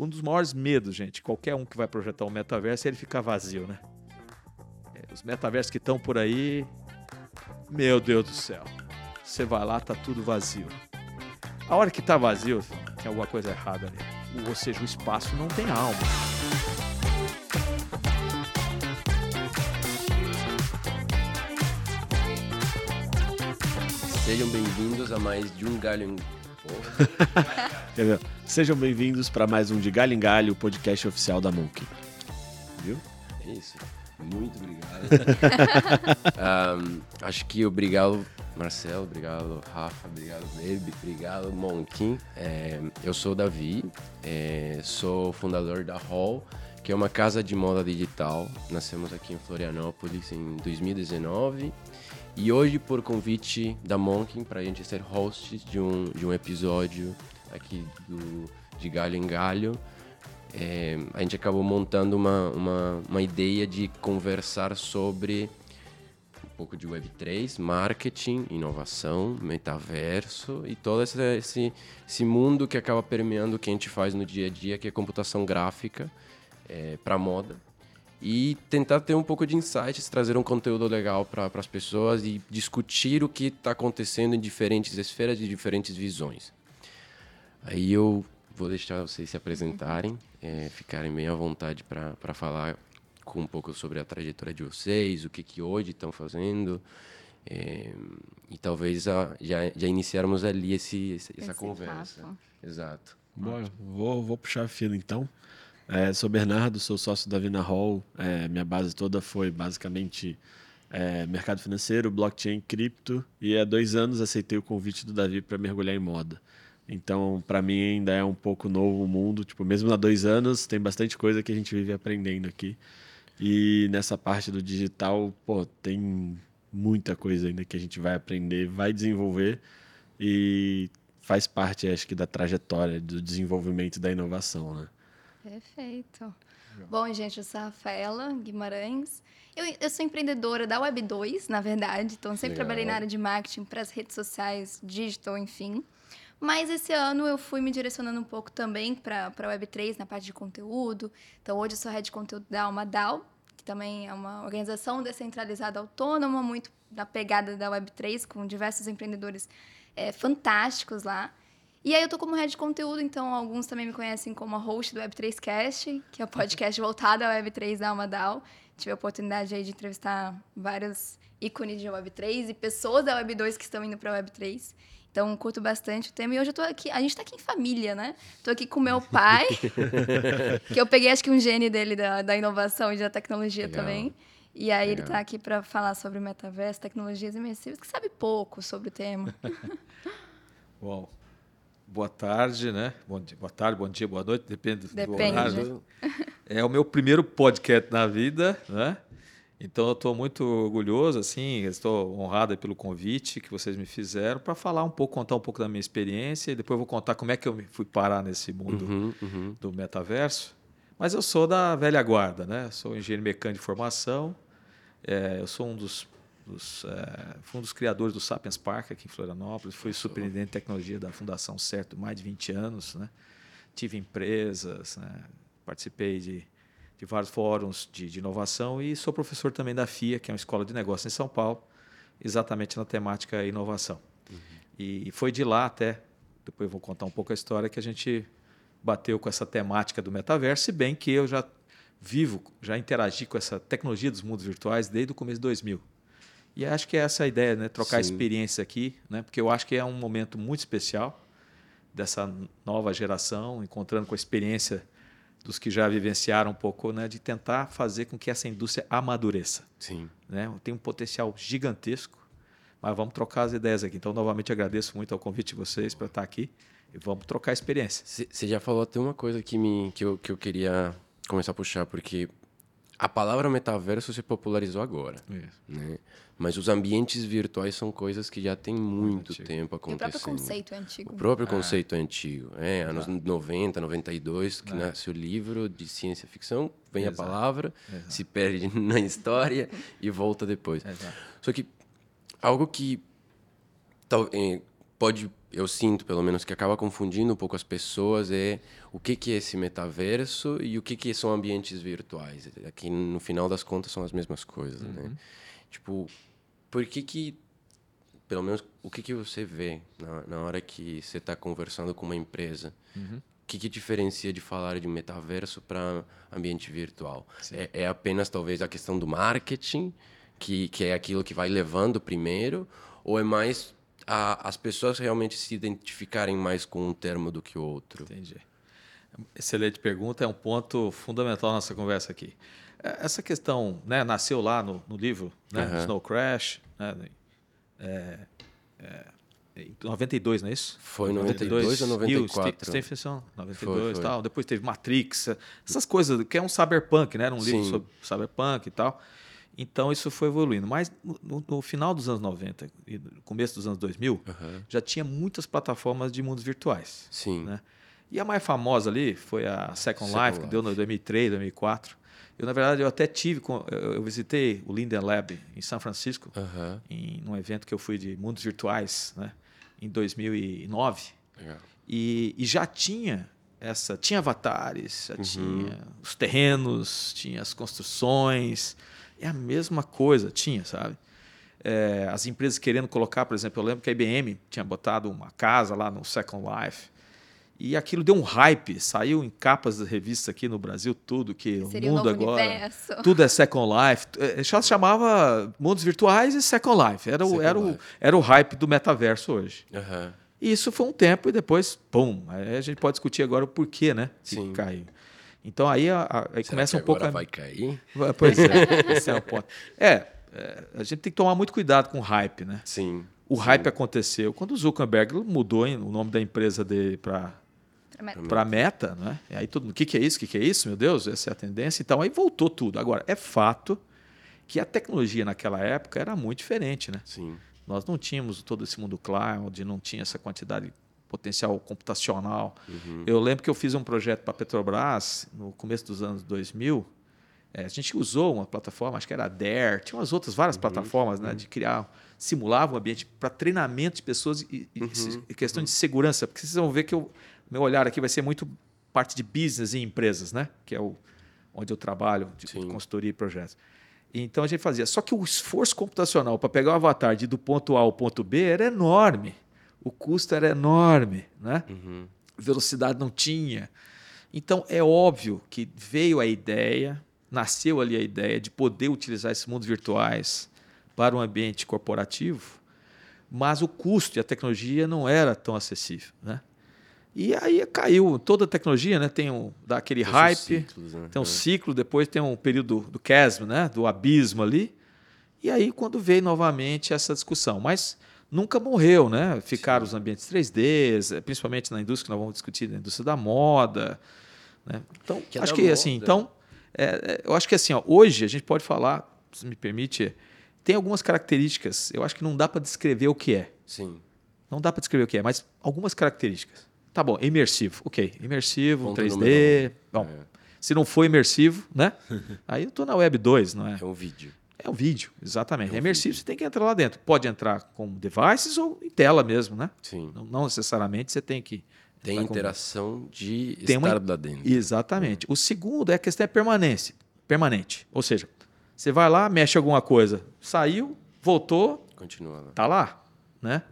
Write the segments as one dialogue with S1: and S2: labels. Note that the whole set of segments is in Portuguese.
S1: Um dos maiores medos, gente, qualquer um que vai projetar um metaverso, é ele ficar vazio, né? É, os metaversos que estão por aí, meu Deus do céu. Você vai lá, tá tudo vazio. A hora que tá vazio, tem alguma coisa errada ali. Ou seja, o espaço não tem alma.
S2: Sejam bem-vindos a mais de um galho em...
S3: Sejam bem-vindos para mais um de Galho em Galho, o podcast oficial da Monkey. Viu?
S2: É isso. Muito obrigado. um, acho que obrigado, Marcelo, obrigado, Rafa, obrigado, Baby, obrigado, Monkin. É, eu sou Davi, é, sou fundador da Hall, que é uma casa de moda digital. Nascemos aqui em Florianópolis em 2019 e hoje, por convite da Monkin, para a gente ser hosts de um, de um episódio aqui do, de Galho em Galho, é, a gente acabou montando uma, uma, uma ideia de conversar sobre um pouco de Web3, marketing, inovação, metaverso e todo esse, esse, esse mundo que acaba permeando o que a gente faz no dia a dia, que é computação gráfica é, para moda e tentar ter um pouco de insights, trazer um conteúdo legal para as pessoas e discutir o que está acontecendo em diferentes esferas e diferentes visões. Aí eu vou deixar vocês se apresentarem, é, ficarem bem à vontade para falar com um pouco sobre a trajetória de vocês, o que, que hoje estão fazendo. É, e talvez a, já, já iniciarmos ali esse, essa esse conversa. Papo. Exato.
S3: Bom, vou, vou puxar a fila então. É, sou Bernardo, sou sócio da Vina Hall. É, minha base toda foi basicamente é, mercado financeiro, blockchain, cripto. E há dois anos aceitei o convite do Davi para mergulhar em moda. Então, para mim ainda é um pouco novo o mundo. Tipo, mesmo há dois anos, tem bastante coisa que a gente vive aprendendo aqui. E nessa parte do digital, pô, tem muita coisa ainda que a gente vai aprender, vai desenvolver e faz parte, acho que, da trajetória do desenvolvimento da inovação, né?
S4: Perfeito. Bom, gente, eu sou a Rafaela Guimarães. Eu, eu sou empreendedora da Web2, na verdade. Então, sempre Legal. trabalhei na área de marketing para as redes sociais, digital, enfim. Mas esse ano eu fui me direcionando um pouco também para a Web3, na parte de conteúdo. Então, hoje eu sou head de conteúdo da Alma DAO, que também é uma organização descentralizada autônoma, muito na pegada da Web3, com diversos empreendedores é, fantásticos lá. E aí eu tô como head de conteúdo, então alguns também me conhecem como a host do Web3Cast, que é o podcast voltado à Web3 da Almadal. Tive a oportunidade aí de entrevistar vários ícones de Web3 e pessoas da Web2 que estão indo para a Web3. Então, curto bastante o tema. E hoje eu tô aqui, a gente está aqui em família, né? Tô aqui com meu pai, que eu peguei acho que um gene dele da, da inovação e da tecnologia Legal. também. E aí Legal. ele está aqui para falar sobre metaverso, tecnologias imersivas, que sabe pouco sobre o tema.
S1: Uau boa tarde, né? Bom dia, boa tarde, bom dia, boa noite, depende,
S4: depende.
S1: do horário. É o meu primeiro podcast na vida, né? Então eu estou muito orgulhoso, assim, estou honrado pelo convite que vocês me fizeram para falar um pouco, contar um pouco da minha experiência e depois eu vou contar como é que eu fui parar nesse mundo uhum, uhum. do metaverso. Mas eu sou da velha guarda, né? Sou engenheiro mecânico de formação. É, eu sou um dos dos, é, fui um dos criadores do Sapiens Park aqui em Florianópolis, fui superintendente de tecnologia da Fundação Certo mais de 20 anos, né? tive empresas, né? participei de, de vários fóruns de, de, inovação e sou professor também da FIA, que é uma escola de negócios em São Paulo, exatamente na temática inovação. Uhum. E foi de lá até, depois eu vou contar um pouco a história, que a gente bateu com essa temática do metaverso, se bem que eu já vivo, já interagi com essa tecnologia dos mundos virtuais desde o começo de 2000. E acho que é essa a ideia, né? Trocar Sim. experiência aqui, né? Porque eu acho que é um momento muito especial dessa nova geração, encontrando com a experiência dos que já vivenciaram um pouco, né? De tentar fazer com que essa indústria amadureça.
S2: Sim.
S1: Né? Tem um potencial gigantesco, mas vamos trocar as ideias aqui. Então, novamente, agradeço muito ao convite de vocês para estar aqui e vamos trocar experiência.
S2: Você já falou até uma coisa que, me, que, eu, que eu queria começar a puxar, porque a palavra metaverso se popularizou agora. Né? Mas os ambientes virtuais são coisas que já tem muito é tempo acontecendo.
S4: o próprio conceito é antigo.
S2: O próprio ah. conceito é antigo. É, anos ah. 90, 92, que ah. nasce o livro de ciência ficção, vem Exato. a palavra, Exato. se perde na história e volta depois. Exato. Só que algo que tal, é, pode eu sinto, pelo menos, que acaba confundindo um pouco as pessoas é o que, que é esse metaverso e o que, que são ambientes virtuais. Aqui, no final das contas, são as mesmas coisas, né?
S1: Uhum.
S2: Tipo, por que que... Pelo menos, o que que você vê na, na hora que você está conversando com uma empresa?
S1: Uhum.
S2: O que, que diferencia de falar de metaverso para ambiente virtual? É, é apenas, talvez, a questão do marketing, que, que é aquilo que vai levando primeiro, ou é mais a, as pessoas realmente se identificarem mais com um termo do que o outro?
S1: Entendi. Excelente pergunta, é um ponto fundamental na nossa conversa aqui. É, Essa questão né, nasceu lá no, no livro né,
S2: Aham.
S1: Snow Crash, né, é, é, em 92, não é isso?
S2: Foi 92 ou 94?
S1: Neil Stephenson, 92
S2: Foi, foi.
S1: tal. Depois teve Matrix, essas coisas, que é um cyberpunk, né? Era um livro
S2: Sim.
S1: sobre cyberpunk e tal. Então isso foi evoluindo. Mas no, no- final dos anos 90 e começo dos anos 2000,
S2: Aham.
S1: já tinha muitas plataformas de mundos virtuais.
S2: Sim.
S1: Né? E a mais famosa ali foi a Second,
S2: Second
S1: Life, que
S2: Life.
S1: deu no 2003, 2004. Eu, na verdade, eu até tive, eu visitei o Linden Lab em São Francisco,
S2: Aham.
S1: em um evento que eu fui de mundos virtuais, né? em 2009.
S2: Legal.
S1: E, e já tinha essa, tinha avatares,
S2: Uhum.
S1: já tinha os terrenos, tinha as construções, é a mesma coisa, tinha, sabe? É, as empresas querendo colocar, por exemplo, eu lembro que a IBM tinha botado uma casa lá no Second Life e aquilo deu um hype, saiu em capas das revistas aqui no Brasil tudo que
S4: Seria
S1: o
S4: o
S1: mundo agora
S4: universo.
S1: tudo é Second Life. Já se chamava mundos virtuais e Second Life. Era o,
S2: Second
S1: era o,
S2: Life.
S1: era o hype do metaverso hoje.
S2: Aham.
S1: E isso foi um tempo e depois, pum. Aí a gente pode discutir agora o porquê, né? Que
S2: Sim.
S1: caiu. Então aí, a- a- aí começa um pouco.
S2: agora
S1: a-
S2: vai cair?
S1: Pois é, esse é o ponto. É, é, a gente tem que tomar muito cuidado com o hype, né?
S2: Sim.
S1: O hype aconteceu quando o Zuckerberg mudou hein, o nome da empresa dele para para meta, né? E aí todo mundo, o que, que é isso? O que, que é isso? Meu Deus, essa é a tendência. Então aí voltou tudo. Agora, é fato que a tecnologia naquela época era muito diferente, né?
S2: Sim.
S1: Nós não tínhamos todo esse mundo cloud, não tinha essa quantidade de potencial computacional. Eu lembro que eu fiz um projeto para a Petrobras no começo dos anos 2000. É, a gente usou uma plataforma, acho que era a Dare, tinha umas outras várias plataformas né, de criar, simulava um ambiente para treinamento de pessoas e, e- e questão de segurança, porque vocês vão ver que o meu olhar aqui vai ser muito parte de business e empresas, né? que é o, onde eu trabalho, de
S2: Sim.
S1: consultoria e projetos. Então a gente fazia. Só que o esforço computacional para pegar o avatar de do ponto A ao ponto B era enorme. O custo era enorme, né?
S2: Uhum.
S1: Velocidade não tinha. Então é óbvio que veio a ideia, nasceu ali a ideia de poder utilizar esses mundos virtuais para um ambiente corporativo, mas o custo e a tecnologia não era tão acessível, né? E aí caiu toda a tecnologia, né? Tem um daquele hype,
S2: ciclos, né?
S1: tem um
S2: É.
S1: ciclo, depois tem um período do chasm, né? do abismo ali. E aí, quando veio novamente essa discussão. Mas nunca morreu, né? Ficaram os ambientes 3D, eh, principalmente na indústria que nós vamos discutir, na indústria da moda. Né? Então,
S2: Que
S1: acho que assim,
S2: moda.
S1: então, é, é, eu acho que assim, ó, hoje a gente pode falar, se me permite, tem algumas características, eu acho que não dá para descrever o que é.
S2: Sim.
S1: Não dá para descrever o que é, mas algumas características. Tá bom, imersivo. Ok, imersivo,
S2: Ponto
S1: 3D.
S2: número
S1: Bom,
S2: É.
S1: se não for imersivo, né? Aí eu tô na Web 2, não é?
S2: É um vídeo.
S1: É um vídeo, exatamente.
S2: É um
S1: É imersivo, você tem que entrar lá dentro. Pode entrar com devices ou em tela mesmo, né?
S2: Sim.
S1: Não, não necessariamente você tem que.
S2: Tem
S1: entrar com-
S2: interação de
S1: Tem uma-
S2: estar lá dentro.
S1: Exatamente. O segundo é a questão é permanência. Permanente. Ou seja, você vai lá, mexe alguma coisa, saiu, voltou,
S2: Continua lá.
S1: tá lá, né?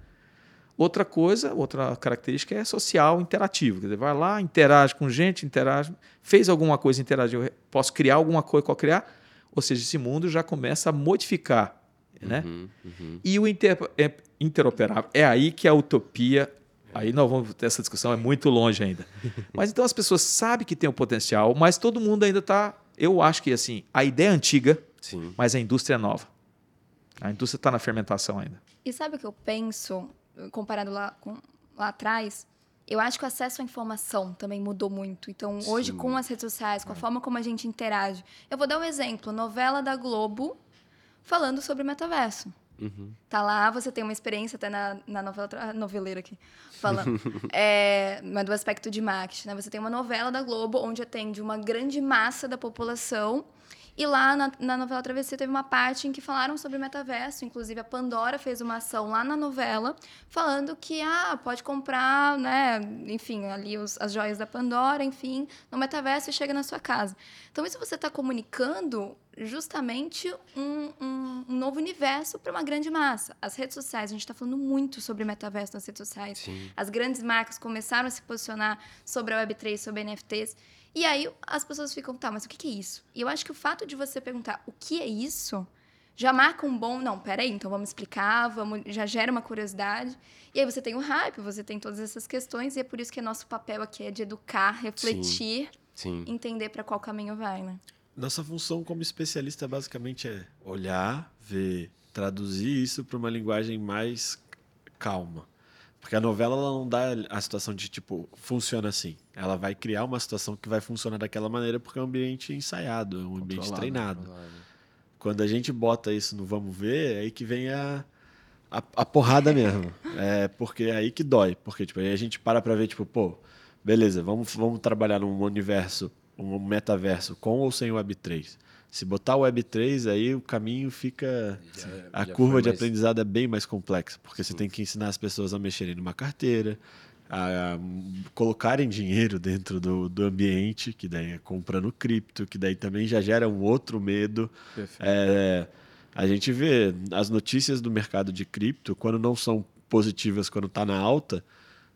S1: Outra coisa, outra característica é social interativo. Quer dizer, vai lá, interage com gente, interage, fez alguma coisa, interagiu, posso criar alguma coisa com criar, ou seja, esse mundo já começa a modificar, né?
S2: Uhum, uhum.
S1: E o inter- é interoperável é aí que a utopia, aí nós vamos ter essa discussão é muito longe ainda. Mas então as pessoas sabem que tem o potencial, mas todo mundo ainda está, eu acho que assim, a ideia é antiga,
S2: Sim.
S1: mas a indústria é nova. A indústria está na fermentação ainda.
S4: E sabe o que eu penso, comparado lá, com, lá atrás? Eu acho que o acesso à informação também mudou muito. Então, hoje,
S2: Sim.
S4: com as redes sociais, com a forma como a gente interage. Eu vou dar um exemplo: novela da Globo falando sobre metaverso.
S2: Uhum.
S4: Tá lá, você tem uma experiência até na, na novela, tra- noveleira aqui, falando, é, mas do aspecto de marketing, né? Você tem uma novela da Globo onde atende uma grande massa da população E lá na, na novela Travessia teve uma parte em que falaram sobre metaverso. Inclusive, a Pandora fez uma ação lá na novela falando que ah, pode comprar, né, enfim, ali os, as joias da Pandora, enfim, no metaverso e chega na sua casa. Então, isso você está comunicando justamente um, um, um novo universo para uma grande massa. As redes sociais, a gente está falando muito sobre metaverso nas redes sociais.
S2: Sim.
S4: As grandes marcas começaram a se posicionar sobre a Web3, sobre NFTs. E aí as pessoas ficam, tá, mas o que é isso? E eu acho que o fato de você perguntar o que é isso já marca um bom. Não, peraí, então vamos explicar, vamos, já gera uma curiosidade. E aí você tem o hype, você tem todas essas questões, e é por isso que nosso papel aqui é de educar, refletir,
S2: Sim.
S4: entender para qual caminho vai, né?
S3: Nossa função como especialista basicamente é olhar, ver, traduzir isso para uma linguagem mais calma. Porque a novela ela não dá a situação de tipo, funciona assim. Ela vai criar uma situação que vai funcionar daquela maneira porque é um ambiente ensaiado, é um ambiente
S1: Controlado,
S3: treinado.
S2: Controlado.
S3: Quando a gente bota isso no vamos ver, é aí que vem a, a, a porrada mesmo. É porque é aí que dói. Porque tipo, aí a gente para pra ver, tipo, pô, beleza, vamos, vamos trabalhar num universo, um metaverso com ou sem Web3. Se botar o Web3, aí o caminho fica.
S2: Já-
S3: A
S2: já
S3: curva de
S2: mais-
S3: aprendizado é bem mais complexa, porque você tem que ensinar as pessoas a mexerem numa carteira, a, a colocarem dinheiro dentro do, do ambiente, que daí é comprando cripto, que daí também já gera um outro medo. É, a gente vê as notícias do mercado de cripto, quando não são positivas, quando está na alta,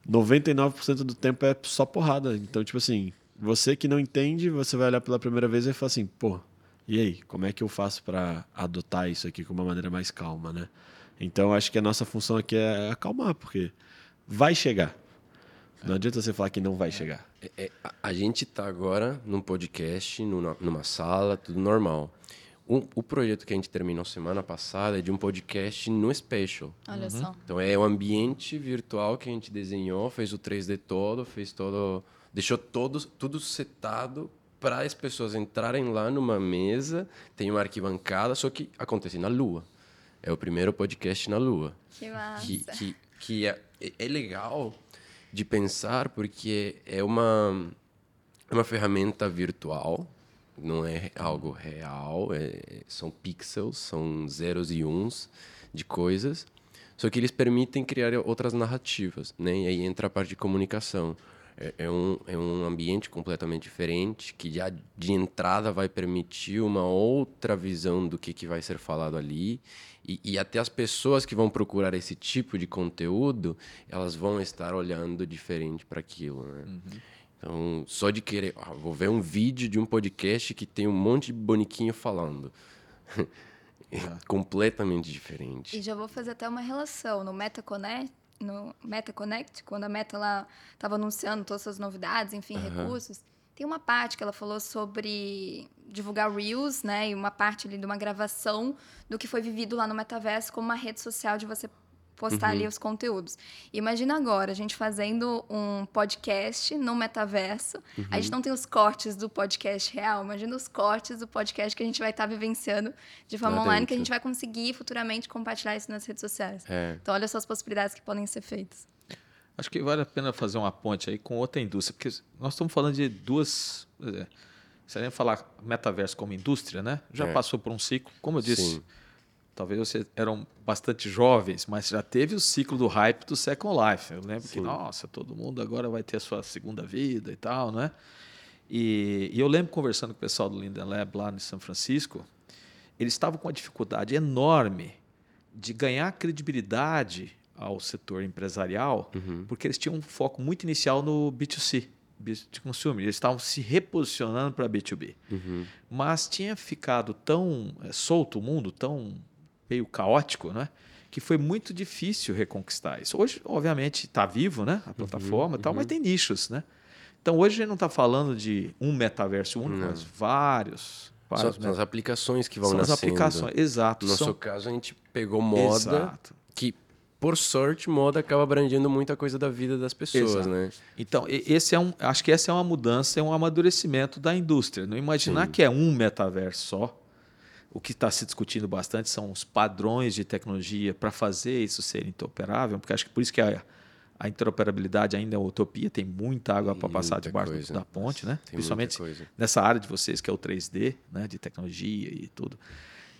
S3: 99% do tempo é só porrada. Então, tipo assim, você que não entende, você vai olhar pela primeira vez e fala assim, pô, e aí, como é que eu faço para adotar isso aqui com uma maneira mais calma, né? Então, acho que a nossa função aqui é acalmar, porque vai chegar. Não adianta você falar que não vai chegar.
S2: É, é, a, a gente está agora num podcast, numa, numa sala, tudo normal. O, o projeto que a gente terminou semana passada é de um podcast no Special.
S4: Olha só.
S2: Então é o ambiente virtual que a gente desenhou, fez o 3D todo, fez todo, deixou todo, tudo setado para as pessoas entrarem lá numa mesa, tem uma arquibancada, só que acontece na Lua. É o primeiro podcast na Lua.
S4: Que massa.
S2: Que, que, que é, é legal de pensar porque é uma, é uma ferramenta virtual, não é algo real, é- são pixels, são zeros e uns de coisas, só que eles permitem criar outras narrativas, né? E aí entra a parte de comunicação. É, é um, é um ambiente completamente diferente que já de entrada vai permitir uma outra visão do que, que vai ser falado ali e, e até as pessoas que vão procurar esse tipo de conteúdo elas vão estar olhando diferente para aquilo, né? Então, só de querer, ah, vou ver um vídeo de um podcast que tem um monte de boniquinho falando. é completamente diferente.
S4: E já vou fazer até uma relação no Meta Connect, no Meta Connect, quando a Meta lá estava anunciando todas as novidades, enfim, recursos. Tem uma parte que ela falou sobre divulgar Reels, né? E uma parte ali de uma gravação do que foi vivido lá no metaverso como uma rede social de você postar ali os conteúdos. Imagina agora a gente fazendo um podcast no metaverso. A gente não tem os cortes do podcast real, imagina os cortes do podcast que a gente vai estar vivenciando de forma
S2: Lá
S4: online, que a
S2: dentro.
S4: gente vai conseguir futuramente compartilhar isso nas redes sociais.
S2: É.
S4: Então, olha só as possibilidades que podem ser feitas.
S1: Acho que vale a pena fazer uma ponte aí com outra indústria, porque nós estamos falando de duas. Se a gente falar metaverso como indústria, né? Já
S2: É.
S1: passou por um ciclo, como eu disse.
S2: Sim.
S1: Talvez vocês eram bastante jovens, mas já teve o ciclo do hype do Second Life. Eu lembro que,
S2: Sim.
S1: nossa, todo mundo agora vai ter a sua segunda vida e tal, né? E, e eu lembro conversando com o pessoal do Linden Lab lá em São Francisco, eles estavam com uma dificuldade enorme de ganhar credibilidade ao setor empresarial, porque eles tinham um foco muito inicial no B2C, business to consumer. Eles estavam se reposicionando para B2B.
S2: Uhum.
S1: Mas tinha ficado tão eh, solto o mundo, tão meio caótico, né? Que foi muito difícil reconquistar isso. Hoje, obviamente, está vivo, né? A plataforma e tal, mas tem nichos, né? Então, hoje a gente não está falando de um metaverso único, mas vários.
S2: São,
S1: vários
S2: são as aplicações que vão
S1: são as
S2: nascendo.
S1: aplicações, exato.
S2: No nosso
S1: são...
S2: caso, a gente pegou moda,
S1: Exato.
S2: que, por sorte, moda acaba abrangendo muita coisa da vida das pessoas,
S1: Exato.
S2: né?
S1: Então, esse é um, acho que essa é uma mudança, é um amadurecimento da indústria. Não imaginar que é um metaverso só. O que está se discutindo bastante são os padrões de tecnologia para fazer isso ser interoperável, porque acho que por isso que a, A interoperabilidade ainda é uma utopia, tem muita água para passar debaixo
S2: coisa.
S1: da ponte, né?
S2: Tem
S1: Principalmente nessa área de vocês que é o 3D, né, de tecnologia e tudo.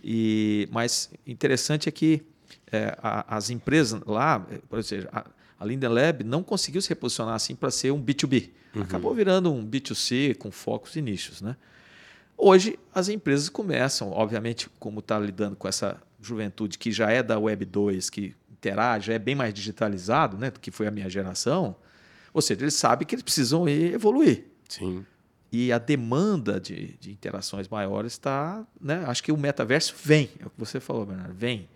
S1: E mas interessante é que é, a- as empresas lá, por exemplo, a, a Linden Lab não conseguiu se reposicionar assim para ser um B2B. Acabou virando um B2C com focos e nichos, né? Hoje as empresas começam, obviamente, como está lidando com essa juventude que já é da Web 2, que interage, já é bem mais digitalizado, né, do que foi a minha geração. Ou seja, eles sabem que eles precisam ir evoluir
S2: Sim.
S1: e a demanda de, de interações maiores está. Né? Acho que o metaverso vem, é o que você falou, Bernardo, vem.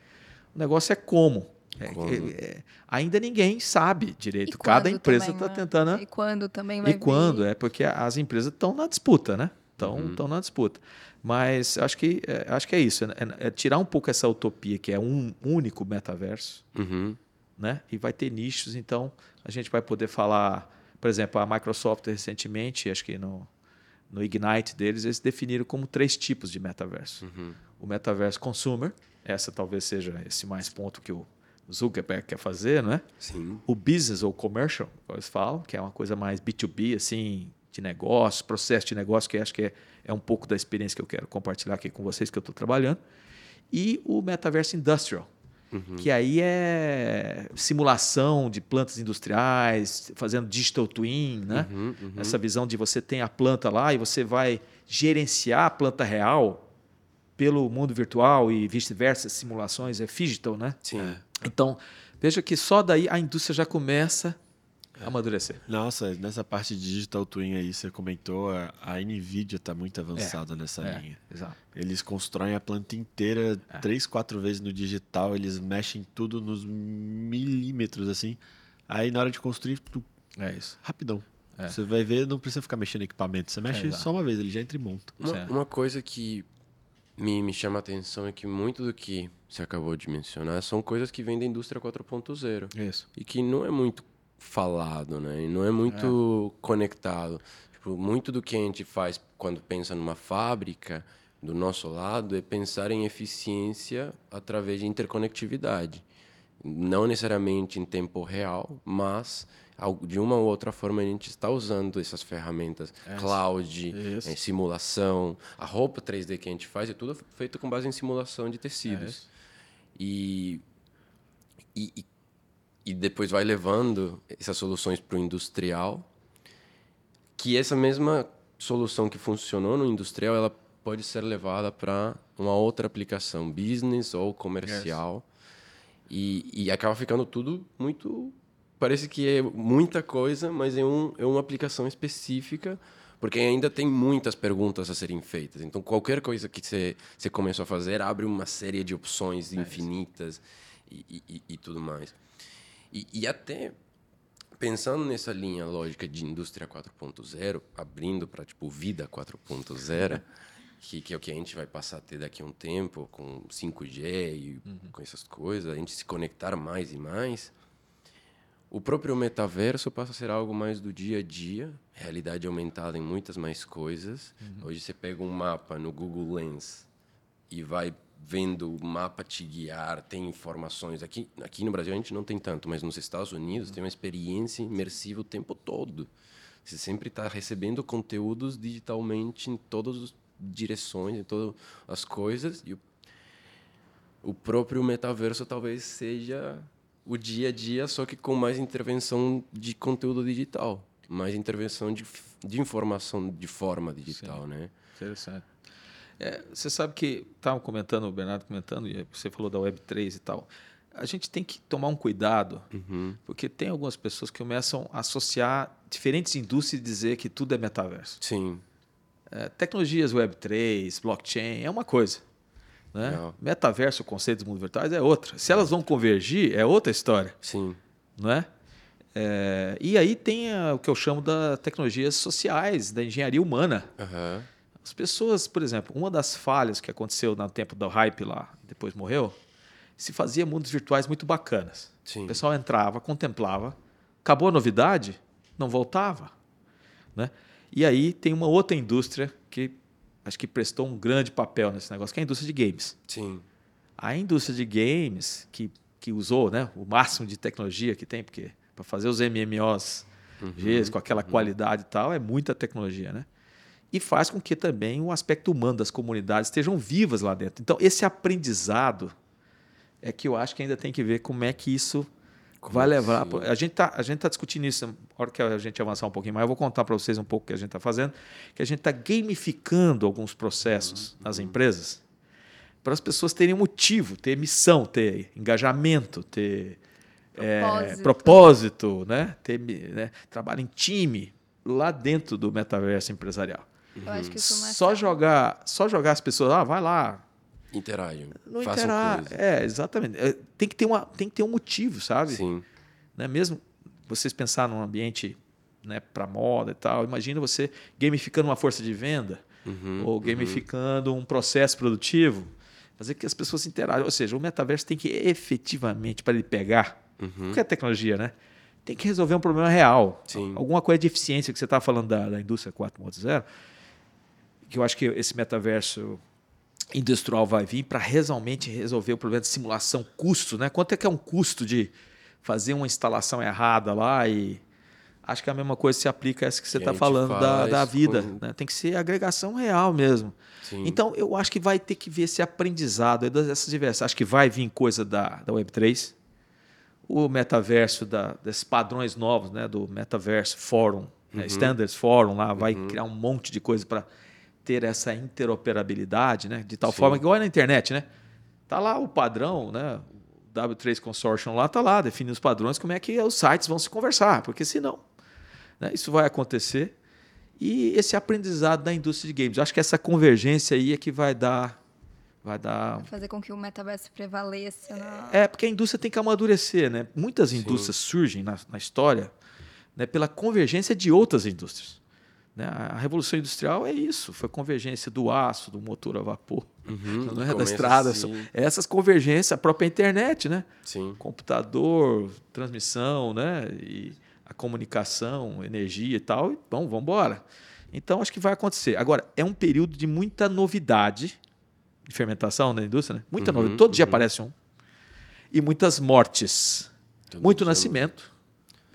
S1: O negócio é como. É, é, é, ainda ninguém sabe direito.
S4: E
S1: Cada empresa está
S4: né?
S1: tentando.
S4: E quando também vai
S1: E quando?
S4: vir.
S1: É porque as empresas estão na disputa, né? Estão
S2: Uhum.
S1: na disputa. Mas acho que é, acho que é isso. É, é tirar um pouco essa utopia que é um único metaverso
S2: Uhum.
S1: né? E vai ter nichos, então a gente vai poder falar, por exemplo, a Microsoft recentemente, acho que no, no Ignite deles, eles definiram como três tipos de metaverso.
S2: Uhum.
S1: O metaverso consumer, essa talvez seja esse mais ponto que o Zuckerberg quer fazer, não é?
S2: Sim.
S1: O business ou commercial, como eles falam, que é uma coisa mais B2B, assim, de negócio, processo de negócio, que acho que é, é um pouco da experiência que eu quero compartilhar aqui com vocês, que eu estou trabalhando. E o metaverso industrial, que aí é simulação de plantas industriais, fazendo digital twin, né?
S2: Uhum, uhum.
S1: Essa visão de você tem a planta lá e você vai gerenciar a planta real pelo mundo virtual e vice-versa, simulações, é digital, né?
S2: Sim.
S1: Então, veja que só daí a indústria já começa amadurecer.
S3: Nossa, nessa parte de digital twin aí, você comentou, a, a NVIDIA está muito avançada nessa
S1: É,
S3: linha.
S1: exato.
S3: Eles constroem a planta inteira
S1: É.
S3: três, quatro vezes no digital, eles mexem tudo nos milímetros, assim. Aí na hora de construir, tu,
S1: É isso.
S3: rapidão.
S1: É.
S3: Você vai ver, não precisa ficar mexendo em equipamento. Você mexe
S1: exato.
S3: só uma vez, ele já entra e monta.
S2: Uma, uma coisa que me, me chama a atenção é que muito do que você acabou de mencionar são coisas que vêm da indústria 4.0
S1: Isso.
S2: e que não é muito falado, né? E não é muito conectado. Tipo, muito do que a gente faz quando pensa numa fábrica, do nosso lado, é pensar em eficiência através de interconectividade. Não necessariamente em tempo real, mas de uma ou outra forma a gente está usando essas ferramentas, cloud,
S1: Isso.
S2: eh, simulação, a roupa 3D que a gente faz é tudo feito com base em simulação de tecidos.
S1: isso.
S2: E, e, e- e depois vai levando essas soluções para o industrial, que essa mesma solução que funcionou no industrial, ela pode ser levada para uma outra aplicação, business ou comercial. E, e acaba ficando tudo muito. Parece que é muita coisa, mas é, um, é uma aplicação específica, porque ainda tem muitas perguntas a serem feitas. Então, qualquer coisa que você, você começou a fazer abre uma série de opções infinitas e, e- e- e tudo mais. E, e até pensando nessa linha lógica de indústria 4.0, abrindo para tipo vida 4.0, que, que é o que a gente vai passar a ter daqui a um tempo com 5G e com essas coisas, a gente se conectar mais e mais, o próprio metaverso passa a ser algo mais do dia a dia, realidade aumentada em muitas mais coisas. Hoje você pega um mapa no Google Lens e vai vendo o mapa te guiar, tem informações. Aqui, aqui no Brasil a gente não tem tanto, mas nos Estados Unidos tem uma experiência imersiva o tempo todo. Você sempre está recebendo conteúdos digitalmente em todas as direções, em todas as coisas. E o, o próprio metaverso talvez seja o dia a dia, só que com mais intervenção de conteúdo digital, mais intervenção de, de informação de forma digital, né?
S1: Interessante. É, você sabe que estavam comentando, o Bernardo comentando, e você falou da Web3 e tal. A gente tem que tomar um cuidado,
S2: Uhum.
S1: porque tem algumas pessoas que começam a associar diferentes indústrias e dizer que tudo é metaverso.
S2: Sim,
S1: É, tecnologias Web3, blockchain é uma coisa. Né?
S2: Legal.
S1: Metaverso, o conceito dos mundos virtuais é outra. Se elas vão convergir, é outra história.
S2: sim.
S1: não é? É, e aí tem a- o que eu chamo das tecnologias sociais, da engenharia humana.
S2: Aham.
S1: As pessoas, por exemplo, uma das falhas que aconteceu no tempo do hype lá, depois morreu, se fazia mundos virtuais muito bacanas.
S2: Sim.
S1: O pessoal entrava, contemplava, acabou a novidade, não voltava. Né? E aí tem uma outra indústria que acho que prestou um grande papel nesse negócio, que é a indústria de games.
S2: Sim.
S1: A indústria de games, que, que usou né, o máximo de tecnologia que tem, porque Para fazer os MMOs uhum, com aquela uhum. qualidade e tal, é muita tecnologia, né? E faz com que também o aspecto humano das comunidades estejam vivas lá dentro. Então, esse aprendizado é que eu acho que ainda tem que ver como é que isso como vai levar. Assim? A gente está tá discutindo isso, na hora que a gente avançar um pouquinho mais, eu vou contar para vocês um pouco o que a gente está fazendo, que a gente está gamificando alguns processos uhum. nas empresas para as pessoas terem motivo, ter missão, ter engajamento, ter propósito, é, propósito né? ter né? trabalho em time lá dentro do metaverso empresarial.
S4: Eu acho que isso
S1: é só jogar, só jogar as pessoas, ah, vai lá,
S2: interagem.
S1: Não interagem. É, exatamente. É, tem que ter uma, tem que ter um motivo, sabe?
S2: Sim.
S1: Né? Mesmo vocês pensar num ambiente né, para moda e tal, imagina você gamificando uma força de venda uhum, ou uhum. gamificando uhum. um processo produtivo, fazer que as pessoas interajam. Ou seja, o metaverso tem que efetivamente para ele pegar uhum. qualquer tecnologia, né? Tem que resolver um problema real.
S2: Sim.
S1: Alguma coisa de eficiência que você está falando da, da indústria 4.0, que eu acho que esse metaverso industrial vai vir para realmente resolver o problema de simulação custo, né? Quanto é que é um custo de fazer uma instalação errada lá e acho que a mesma coisa se aplica a essa que você está falando da, da vida, né? Tem que ser agregação real mesmo.
S2: Sim.
S1: Então eu acho que vai ter que ver esse aprendizado dessas diversas. Acho que vai vir coisa da, da Web3, o metaverso da, desses padrões novos, né? Do metaverso Forum, né? uhum. né? Standards Forum lá, vai uhum. criar um monte de coisa para ter essa interoperabilidade, né? De tal Sim. forma que igual é na internet, né? Tá lá o padrão, né? O W3 Consortium lá tá lá, define os padrões, como é que os sites vão se conversar, porque senão, né? Isso vai acontecer. E esse aprendizado da indústria de games, eu acho que essa convergência aí é que vai dar vai dar
S4: vai fazer com que o metaverso prevaleça. Na...
S1: É, porque a indústria tem que amadurecer, né? Muitas indústrias Sim. surgem na, na história né, pela convergência de outras indústrias. Né? A Revolução Industrial é isso, foi convergência do aço, do motor a vapor,
S2: uhum,
S1: não é da estrada. Assim. Essas convergências, a própria internet, né?
S2: Sim.
S1: Computador, transmissão, né? E a comunicação, energia e tal. E, bom, vamos embora. Então, acho que vai acontecer. Agora, é um período de muita novidade de fermentação na indústria, né? Muita uhum, novidade. Todo uhum. dia aparece um. E muitas mortes. Todo Muito nascimento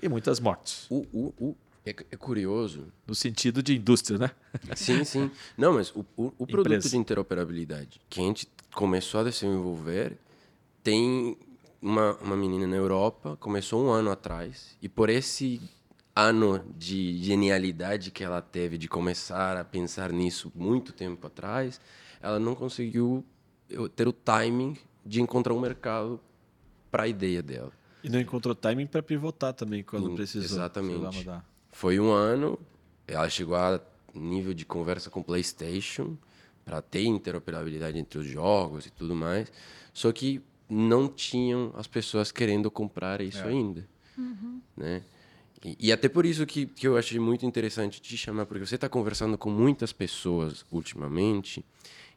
S1: e muitas mortes.
S2: O, o, o é, é, curioso.
S1: No sentido de indústria, né?
S2: Sim, sim. Não, mas o, o, o produto de interoperabilidade que a gente começou a desenvolver tem uma, uma menina na Europa, começou um ano atrás, e por esse ano de genialidade que ela teve de começar a pensar nisso muito tempo atrás, ela não conseguiu ter o timing de encontrar um mercado para a ideia dela.
S3: E não encontrou timing para pivotar também quando precisou.
S2: Exatamente. Foi um ano, ela chegou a nível de conversa com o PlayStation para ter interoperabilidade entre os jogos e tudo mais. Só que não tinham as pessoas querendo comprar isso é. ainda,
S4: uhum.
S2: né? E, e, até por isso que, que eu achei muito interessante te chamar, porque você está conversando com muitas pessoas ultimamente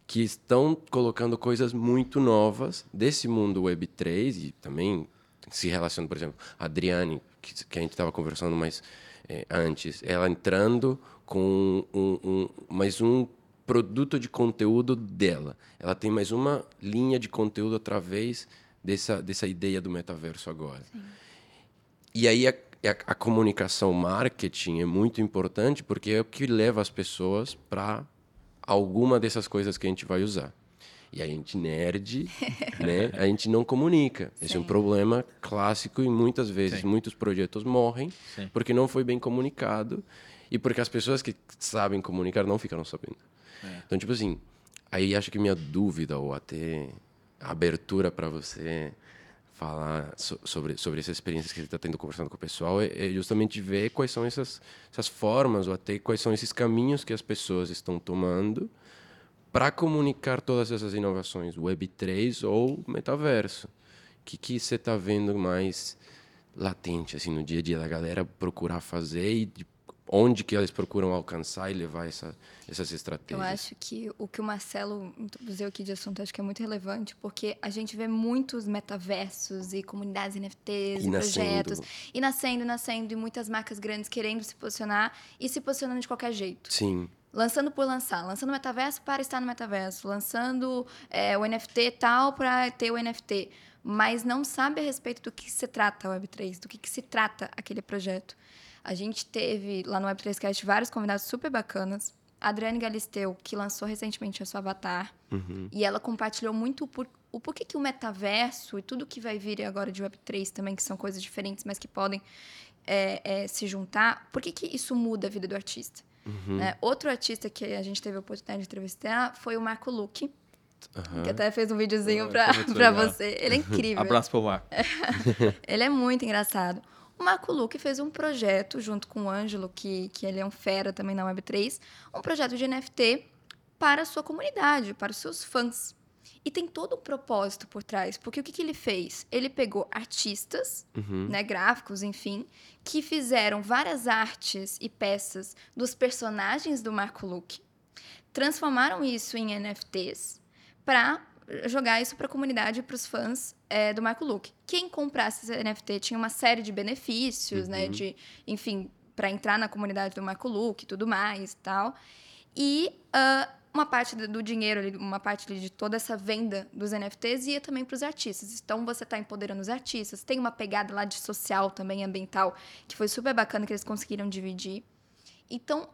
S2: que estão colocando coisas muito novas desse mundo Web3 e também se relacionando, por exemplo, a Adriane, que, que a gente estava conversando mais é, antes, ela entrando com um, um, mais um produto de conteúdo dela. Ela tem mais uma linha de conteúdo através dessa, dessa ideia do metaverso agora.
S4: Sim.
S2: E aí a, a, a, comunicação marketing é muito importante porque é o que leva as pessoas para alguma dessas coisas que a gente vai usar. E a gente nerd, né? A gente não comunica. Sim. Esse é um problema clássico e muitas vezes Sim. muitos projetos morrem Sim. porque não foi bem comunicado e porque as pessoas que sabem comunicar não ficaram sabendo. É. Então, tipo assim, aí acho que minha dúvida ou até abertura para você falar so, sobre sobre essas experiências que você está tendo conversando com o pessoal é, é, justamente ver quais são essas essas formas ou até quais são esses caminhos que as pessoas estão tomando para comunicar todas essas inovações, Web3 ou metaverso? O que, que você está vendo mais latente assim no dia a dia da galera procurar fazer e onde que eles procuram alcançar e levar essa, essas estratégias?
S4: Eu acho que o que o Marcelo introduziu aqui de assunto acho que é muito relevante, porque a gente vê muitos metaversos e comunidades NFTs e, e projetos e nascendo, nascendo e muitas marcas grandes querendo se posicionar e se posicionando de qualquer jeito.
S2: Sim.
S4: Lançando por lançar, lançando metaverso para estar no metaverso, lançando é, o NFT tal para ter o NFT, mas não sabe a respeito do que se trata a Web3, do que, que se trata aquele projeto. A gente teve lá no Web3Cast vários convidados super bacanas. A Adriane Galisteu, que lançou recentemente a sua Avatar,
S2: Uhum.
S4: e ela compartilhou muito por, o porquê que o metaverso e tudo que vai vir agora de Web3 também, que são coisas diferentes, mas que podem é, é, se juntar, por que, que isso muda a vida do artista?
S2: Uhum.
S4: Né? Outro artista que a gente teve a oportunidade de entrevistar foi o Marco Luque,
S2: Aham.
S4: que até fez um videozinho
S1: Ah,
S4: pra, você. Ele é incrível.
S1: Abraço pro Marco.
S4: Ele é muito engraçado. O Marco Luque fez um projeto, junto com o Ângelo, que, que ele é um fera também na Web3, um projeto de NFT para a sua comunidade, para os seus fãs. E tem todo um propósito por trás, porque o que, que ele fez? Ele pegou artistas,
S2: Uhum.
S4: né, gráficos, enfim, que fizeram várias artes e peças dos personagens do Marco Luque, transformaram isso em NFTs para jogar isso para a comunidade e para os fãs é, do Marco Luque. Quem comprasse esse NFT tinha uma série de benefícios, né, de, enfim, para entrar na comunidade do Marco Luque e tudo mais e tal. E ah, uma parte do dinheiro, uma parte de toda essa venda dos NFTs ia também para os artistas. Então você está empoderando os artistas. Tem uma pegada lá de social também, ambiental, que foi super bacana que eles conseguiram dividir. Então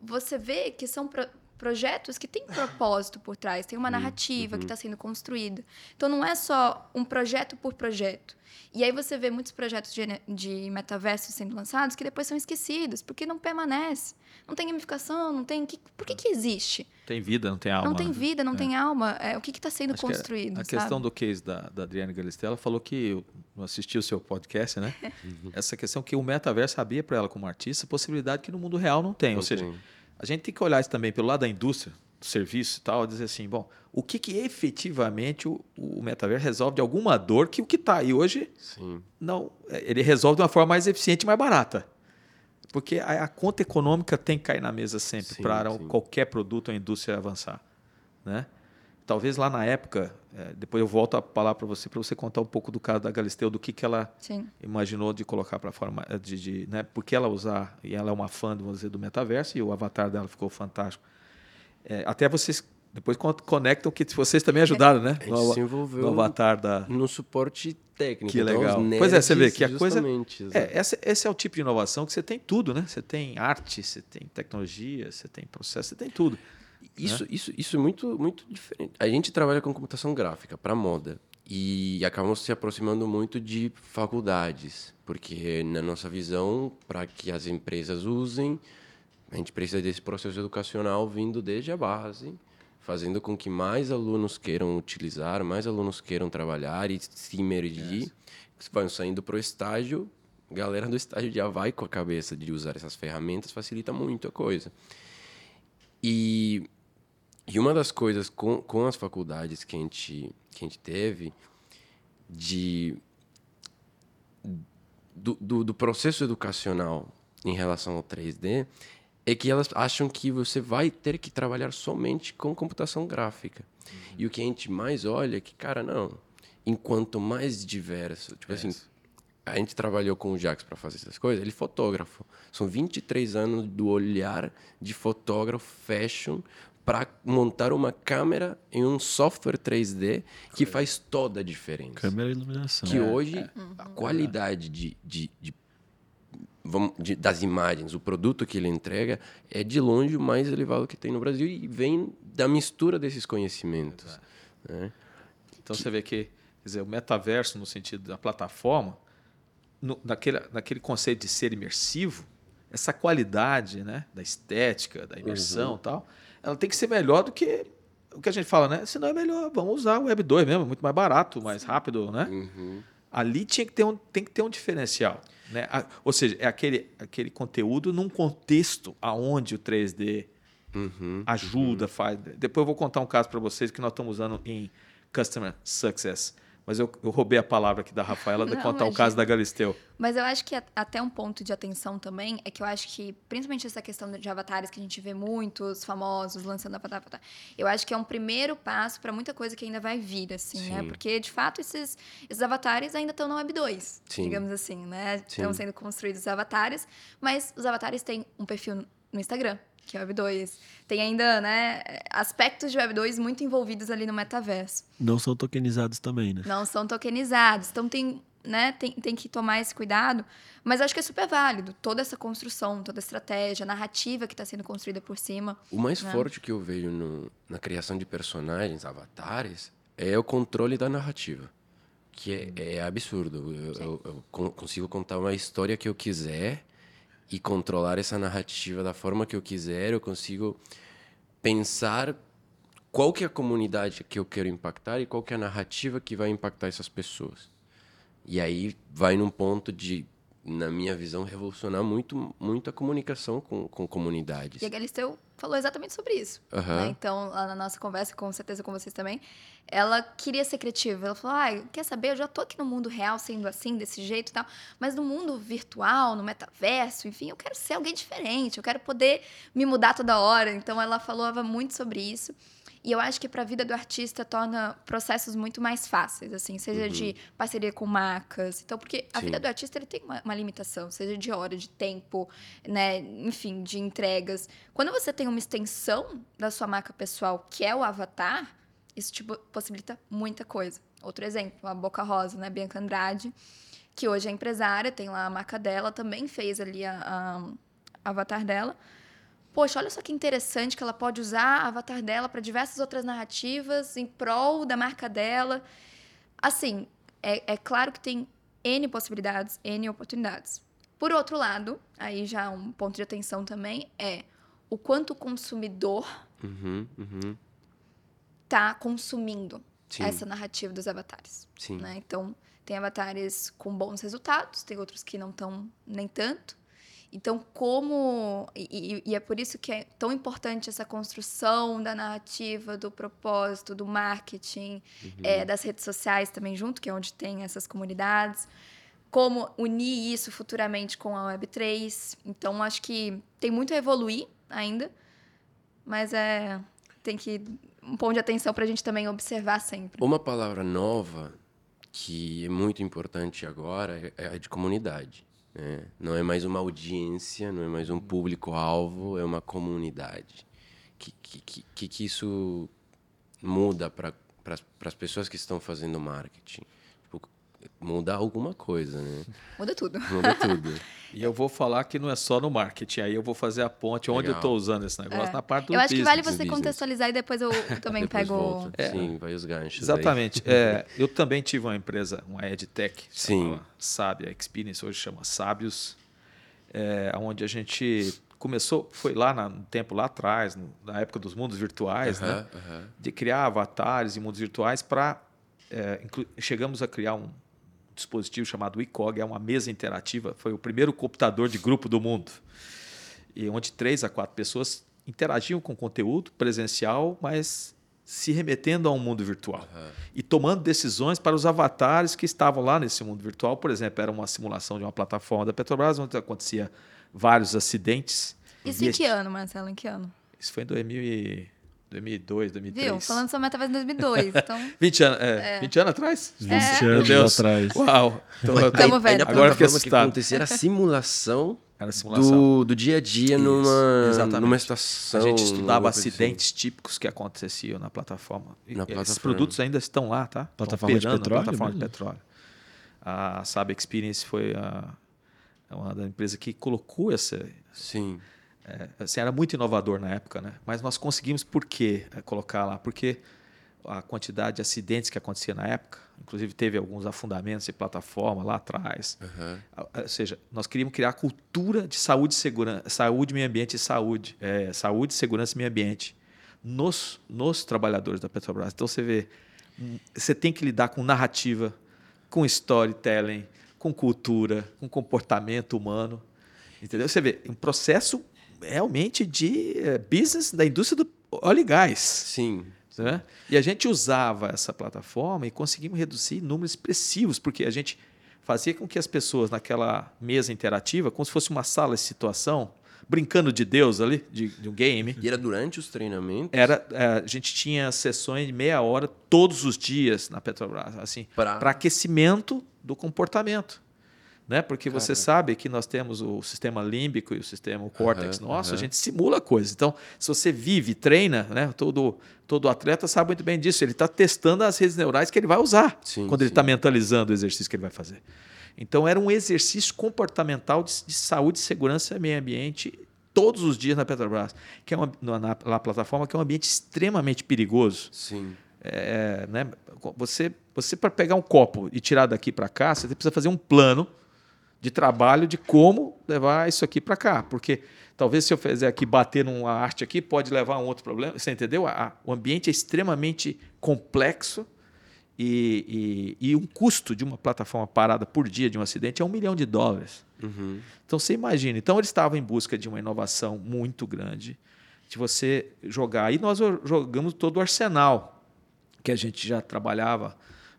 S4: você vê que são projetos que têm propósito por trás, tem uma narrativa que está sendo construída. Então não é só um projeto por projeto. E aí você vê muitos projetos de, de metaverso sendo lançados que depois são esquecidos, porque não permanece. Não tem gamificação, não tem. que- por que, que existe?
S1: Tem vida, não tem alma.
S4: não tem
S1: né?
S4: vida, não
S1: É.
S4: tem alma. É, o que está sendo
S1: Acho que
S4: construído?
S1: A
S4: sabe?
S1: questão do case da, da Adriane Galistella ela falou que eu assisti o seu podcast, né? Essa questão que o metaverso abria para ela como artista possibilidade que no mundo real não tem. Ou seja,
S2: tem.
S1: A gente tem que olhar isso também pelo lado da indústria, do serviço e tal, e dizer assim, bom, o que, que efetivamente o, o metaverso resolve de alguma dor que o que está aí hoje
S2: Sim.
S1: não, é, ele resolve de uma forma mais eficiente e mais barata. Porque a, a conta econômica tem que cair na mesa sempre para qualquer produto ou indústria avançar. Né? Talvez lá na época, é, depois eu volto a falar para você, para você contar um pouco do caso da Galisteu, do que, que ela
S4: Sim.
S1: imaginou de colocar para fora, ma- de, de, né? porque ela usar, e ela é uma fã vamos dizer, do metaverso, e o avatar dela ficou fantástico. É, até vocês depois con- conectam que vocês também ajudaram, né?
S2: A gente
S1: No,
S2: se envolveu
S1: no avatar da,
S2: no suporte técnico.
S1: Que
S2: então,
S1: legal. Pois é, você vê
S2: nerds,
S1: que a coisa-. É, essa- esse é o tipo de inovação que você tem tudo, né? Você tem arte, você tem tecnologia, você tem processo, você tem tudo.
S2: Isso, isso, isso é muito, muito diferente. A gente trabalha com computação gráfica para moda e acabamos se aproximando muito de faculdades, porque na nossa visão, para que as empresas usem, a gente precisa desse processo educacional vindo desde a base, fazendo com que mais alunos queiram utilizar, mais alunos queiram trabalhar e se imergir, vão saindo para o estágio, a galera do estágio já vai com a cabeça de usar essas ferramentas, facilita muito a coisa. E, e uma das coisas com, com as faculdades que a, gente, que a gente teve de do, do, do processo educacional em relação ao 3D é que elas acham que você vai ter que trabalhar somente com computação gráfica. E o que a gente mais olha é que, cara, não. Enquanto mais diverso, tipo assim, a gente trabalhou com o Jax para fazer essas coisas, ele é fotógrafo. São 23 anos do olhar de fotógrafo fashion para montar uma câmera em um software 3D que faz toda a diferença.
S3: Câmera e iluminação.
S2: Que
S3: É.
S2: hoje a qualidade de, de, de- de- das imagens, o produto que ele entrega, é de longe o mais elevado que tem no Brasil e vem da mistura desses conhecimentos. né?
S1: Então você vê que quer dizer, o metaverso, no sentido da plataforma, no- naquele, naquele conceito de ser imersivo, essa qualidade né, da estética, da imersão e tal, ela tem que ser melhor do que o que a gente fala, né? Se não é melhor, vamos usar o Web 2 mesmo, muito mais barato, mais rápido, né?
S2: Uhum.
S1: ali tinha que ter um, tem que ter um diferencial. Né? A- ou seja, é aquele, aquele conteúdo num contexto aonde o 3D
S2: Uhum.
S1: ajuda, faz. Depois eu vou contar um caso para vocês que nós estamos usando em Customer Success. Mas eu, eu roubei a palavra aqui da Rafaela de contar o caso da Galisteu.
S4: Mas eu acho que até um ponto de atenção também é que eu acho que, principalmente essa questão de avatares que a gente vê muitos famosos lançando avatar, avatar eu acho que é um primeiro passo para muita coisa que ainda vai vir, assim, né?
S2: Sim.
S4: Porque, de fato, esses, esses avatares ainda estão na Web 2,
S2: Sim.
S4: digamos assim, né?
S2: Sim.
S4: Estão sendo construídos os avatares, mas os avatares têm um perfil no Instagram, que é o Web 2. Tem ainda, né, aspectos de Web 2 muito envolvidos ali no metaverso.
S3: Não são tokenizados também, né?
S4: Não são tokenizados. Então tem, né, tem, tem que tomar esse cuidado. Mas acho que é super válido toda essa construção, toda a estratégia, a narrativa que está sendo construída por cima.
S2: O mais
S4: né?
S2: forte que eu vejo no, na criação de personagens, avatares, é o controle da narrativa. Que é, é absurdo. Eu, eu, eu con- consigo contar uma história que eu quiser e controlar essa narrativa da forma que eu quiser. Eu consigo pensar qual que é a comunidade que eu quero impactar e qual que é a narrativa que vai impactar essas pessoas. E aí vai num ponto de, na minha visão, revolucionar muito, muito a comunicação com, com comunidades.
S4: E a Galisteu falou exatamente sobre isso.
S2: Aham.
S4: né? Então, lá na nossa conversa, com certeza com vocês também, ela queria ser criativa. Ela falou: ah, quer saber? Eu já tô aqui no mundo real sendo assim, desse jeito e tal, mas no mundo virtual, no metaverso, enfim, eu quero ser alguém diferente, eu quero poder me mudar toda hora. Então, ela falava muito sobre isso. E eu acho que para a vida do artista torna processos muito mais fáceis, assim, seja de parceria com marcas. Então, porque a
S2: Sim.
S4: vida do artista ele tem uma, uma limitação, seja de hora, de tempo, né, enfim, de entregas. Quando você tem uma extensão da sua marca pessoal, que é o avatar, isso te po- possibilita muita coisa. Outro exemplo, a Boca Rosa, né, Bianca Andrade, que hoje é empresária, tem lá a marca dela, também fez ali a, a avatar dela. Poxa, olha só que interessante que ela pode usar a avatar dela para diversas outras narrativas em prol da marca dela. Assim, é, é claro que tem N possibilidades, N oportunidades. Por outro lado, aí já um ponto de atenção também é o quanto o consumidor
S2: Uhum, uhum.
S4: está consumindo
S2: Sim.
S4: essa narrativa dos avatares.
S2: Sim.
S4: né? Então, tem avatares com bons resultados, tem outros que não estão nem tanto. Então, como. E, e- é por isso que é tão importante essa construção da narrativa, do propósito, do marketing, é, das redes sociais também junto, que é onde tem essas comunidades. Como unir isso futuramente com a Web3. Então, acho que tem muito a evoluir ainda, mas é. Tem que. Um ponto de atenção para a gente também observar sempre.
S2: Uma palavra nova que é muito importante agora é a de comunidade. Né? Não é mais uma audiência, não é mais um público-alvo, é uma comunidade. Que que, que, que, isso muda para as pessoas que estão fazendo marketing? Tipo, muda alguma coisa, né?
S4: Muda tudo.
S2: Muda tudo.
S1: E eu vou falar que não é só no marketing, aí eu vou fazer a ponte onde eu
S2: Legal.
S1: estou usando esse negócio,
S4: É.
S1: na parte do
S4: Eu acho que vale
S1: business.
S4: você
S2: business.
S4: contextualizar e depois eu também
S2: Depois
S4: pego.
S2: volta. Sim, vai os ganchos. aí.
S1: Exatamente. É, eu também tive uma empresa, uma EdTech,
S2: Sim.
S1: Sábia Experience, hoje chama Sábios, é, onde a gente começou, foi lá na- no tempo lá atrás, na época dos mundos virtuais, né?
S2: Aham, aham.
S1: de criar avatares e mundos virtuais para. chegamos a criar um dispositivo chamado ICOG, é uma mesa interativa, foi o primeiro computador de grupo do mundo, e onde três a quatro pessoas interagiam com conteúdo presencial, mas se remetendo a um mundo virtual e tomando decisões para os avatares que estavam lá nesse mundo virtual. Por exemplo, era uma simulação de uma plataforma da Petrobras onde acontecia vários acidentes.
S4: Isso
S1: E
S4: em que ano, Marcelo? Em que ano?
S1: Isso foi em 2000 e- 2002, 2003.
S4: Viu? Falando sobre metaverso em 2002. Então,
S1: 20 anos, é, 20 anos atrás?
S3: 20
S1: Meu
S3: anos
S1: Deus.
S3: atrás.
S1: Uau! Tô, tô-
S4: Tamo vendo.
S2: Ainda
S1: Agora fiquei
S2: que
S1: assustado.
S2: acontecia era simulação
S1: Era simulação.
S2: do, do dia a dia
S1: Isso,
S2: numa,
S1: exatamente.
S2: numa
S1: A
S2: estação.
S1: gente estudava
S2: assim.
S1: acidentes típicos que aconteciam na plataforma. E
S2: Na
S1: Esses
S2: plataforma.
S1: produtos ainda estão lá, tá?
S3: Plataforma de petróleo
S1: Plataforma de
S3: mesmo?
S1: petróleo. A Sabe Experience foi a, é uma da empresa que colocou essa.
S2: Sim.
S1: É, assim, era muito inovador na época, né? Mas nós conseguimos por quê é, colocar lá? Porque a quantidade de acidentes que acontecia na época, inclusive teve alguns afundamentos de plataforma lá atrás. Ah, Ou seja, nós queríamos criar a cultura de saúde, segurança, saúde, meio ambiente e saúde, é, saúde, segurança e meio ambiente nos, nos trabalhadores da Petrobras. Então você vê, hum, você tem que lidar com narrativa, com storytelling, com cultura, com comportamento humano, entendeu? Você vê um processo realmente de eh, business da indústria do óleo e gás.
S2: Sim.
S1: Né? E a gente usava essa plataforma e conseguimos reduzir números expressivos, porque a gente fazia com que as pessoas naquela mesa interativa, como se fosse uma sala de situação, brincando de Deus ali, de, de um game,
S2: E era durante os treinamentos?
S1: era, eh, a gente tinha sessões de meia hora todos os dias na Petrobras, assim, para aquecimento do comportamento. Né? Porque você sabe que nós temos o sistema límbico e o sistema o córtex
S2: Aham,
S1: nosso, a
S2: aham.
S1: gente simula coisas. Então, se você vive, treina, né? todo, todo atleta sabe muito bem disso. Ele está testando as redes neurais que ele vai usar
S2: Sim,
S1: quando ele
S2: sim.
S1: está mentalizando o exercício que ele vai fazer. Então, era um exercício comportamental de, de saúde, segurança e meio ambiente todos os dias na Petrobras, que é uma, na, na- na plataforma que é um ambiente extremamente perigoso.
S2: Sim.
S1: É, né? Você, você para pegar um copo e tirar daqui para cá, você precisa fazer um plano de trabalho de como levar isso aqui para cá, porque talvez se eu fizer aqui bater numa arte aqui pode levar a um outro problema. Você entendeu? O ambiente é extremamente complexo e, e, e um custo de uma plataforma parada por dia de um acidente é um milhão de dólares.
S2: Uhum.
S1: Então você imagina. Então eles estavam em busca de uma inovação muito grande, de você jogar. E nós jogamos todo o arsenal que a gente já trabalhava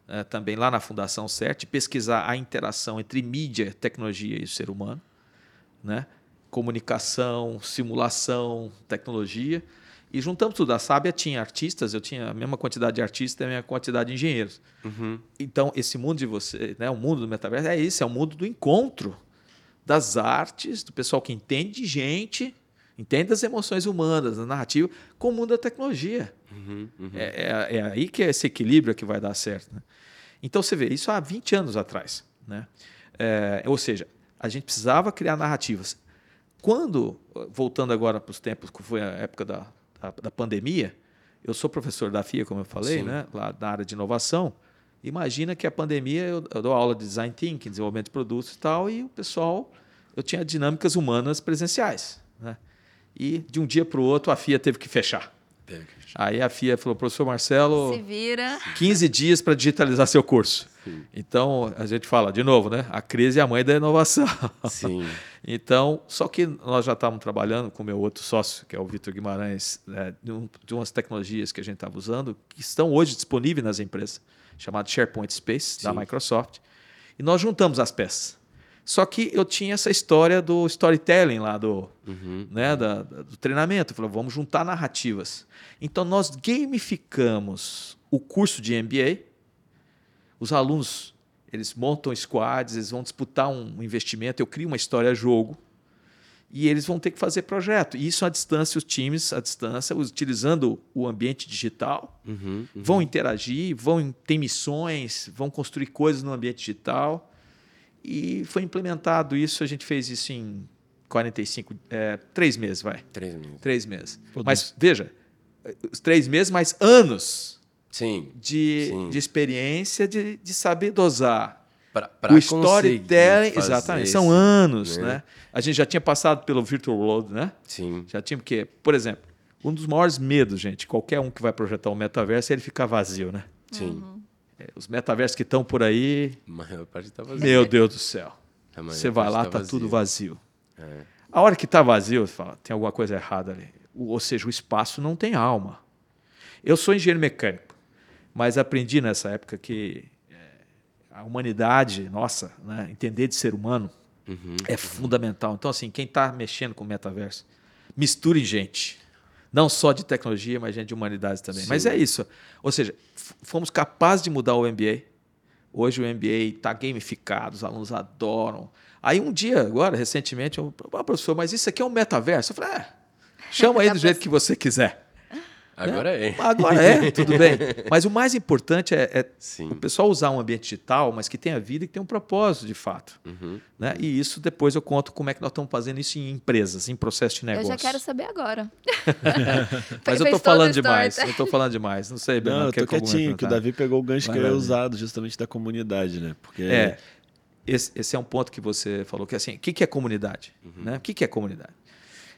S1: eh, também lá na Fundação CERT, pesquisar a interação entre mídia, tecnologia e ser humano, né? comunicação, simulação, tecnologia. E juntamos tudo. A Sábia tinha artistas, eu tinha a mesma quantidade de artistas e a mesma quantidade de engenheiros.
S2: Uhum.
S1: Então, esse mundo de você, né, o mundo do metaverso é isso, é o mundo do encontro das artes, do pessoal que entende de gente, entende das emoções humanas, da narrativa, com o mundo da tecnologia.
S2: Uhum. Uhum.
S1: É, é- é aí que é esse equilíbrio que vai dar certo. né? Então, você vê, isso há 20 anos atrás. Né? É, ou seja, a gente precisava criar narrativas. Quando, voltando agora para os tempos que foi a época da, da, da pandemia, eu sou professor da FIA, como eu falei,
S2: Sim.
S1: né? lá na área de inovação. Imagina que a pandemia, eu, eu dou aula de design thinking, desenvolvimento de produtos e tal, e o pessoal, eu tinha dinâmicas humanas presenciais. Né? E de um dia para o outro, a FIA teve que fechar. Aí a FIA falou, professor Marcelo,
S4: Se vira.
S1: 15 dias para digitalizar seu curso.
S2: Sim.
S1: Então, a gente fala, de novo, né? A crise é a mãe da inovação.
S2: Sim.
S1: Então, só que nós já estávamos trabalhando com o meu outro sócio, que é o Vitor Guimarães, né, de, um- de umas tecnologias que a gente estava usando, que estão hoje disponíveis nas empresas, chamado SharePoint Space, da
S2: Sim.
S1: Microsoft. E nós juntamos as peças. Só que eu tinha essa história do storytelling lá, do,
S2: Uhum.
S1: né, da- do treinamento. Falou, vamos juntar narrativas. Então, nós gamificamos o curso de MBA. Os alunos, eles montam squads, eles vão disputar um investimento. Eu crio uma história-jogo e eles vão ter que fazer projeto. E isso à distância, os times à distância, utilizando o ambiente digital,
S2: Uhum. Uhum.
S1: vão interagir, vão ter missões, vão construir coisas no ambiente digital. E foi implementado isso, a gente fez isso em 45, é, três meses, vai.
S2: Três minutos.
S1: Três meses.
S3: Pô,
S1: Mas veja, os três meses, mais anos
S2: Sim.
S1: de,
S2: Sim.
S1: de experiência, de, de saber dosar.
S2: Pra, pra
S1: o storytelling, exatamente, são anos,
S2: né?
S1: né? A gente já tinha passado pelo virtual world, né?
S2: Sim.
S1: Já tinha porque, por exemplo, um dos maiores medos, gente, qualquer um que vai projetar um metaverso, é ele ficar vazio, né?
S2: Sim.
S1: É, Os metaversos que estão por aí,
S2: A maior parte tá
S1: meu Deus do céu. Você vai lá, tá tudo vazio.
S2: É.
S1: A hora que está vazio, você fala, tem alguma coisa errada ali. Ou seja, o espaço não tem alma. Eu sou engenheiro mecânico, mas aprendi nessa época que é, a humanidade, nossa, né, entender de ser humano
S2: Uhum.
S1: é fundamental. Então, assim, quem está mexendo com o metaverso, misture gente. Não só de tecnologia, mas gente de humanidades também.
S2: Sim.
S1: Mas é isso. Ou seja, fomos capazes de mudar o MBA. Hoje o MBA está gamificado, os alunos adoram. Aí um dia, agora, recentemente, eu ah, professor, mas isso aqui é um metaverso. Eu falei, é, chama aí do jeito que você quiser.
S2: Agora é.
S1: Agora é, tudo bem. Mas o mais importante é, é
S2: Sim.
S1: o pessoal usar um ambiente digital, mas que tenha vida e que tenha um propósito de fato.
S2: Uhum.
S1: Né? E isso depois eu conto como é que nós estamos fazendo isso em empresas, em processo de negócio.
S4: Eu já quero saber agora.
S1: Mas eu
S4: todo
S1: falando demais. Eu tô falando demais. Não sei,
S3: Não,
S1: Bernardo.
S3: eu
S1: quer
S3: tô quietinho, que o? Davi pegou o gancho
S1: Vai
S3: que eu ia
S1: Davi.
S3: usado justamente da comunidade, né? Porque
S1: É. Esse, esse é um ponto que você falou, que assim, o que, que é comunidade? Né? O que, que é comunidade?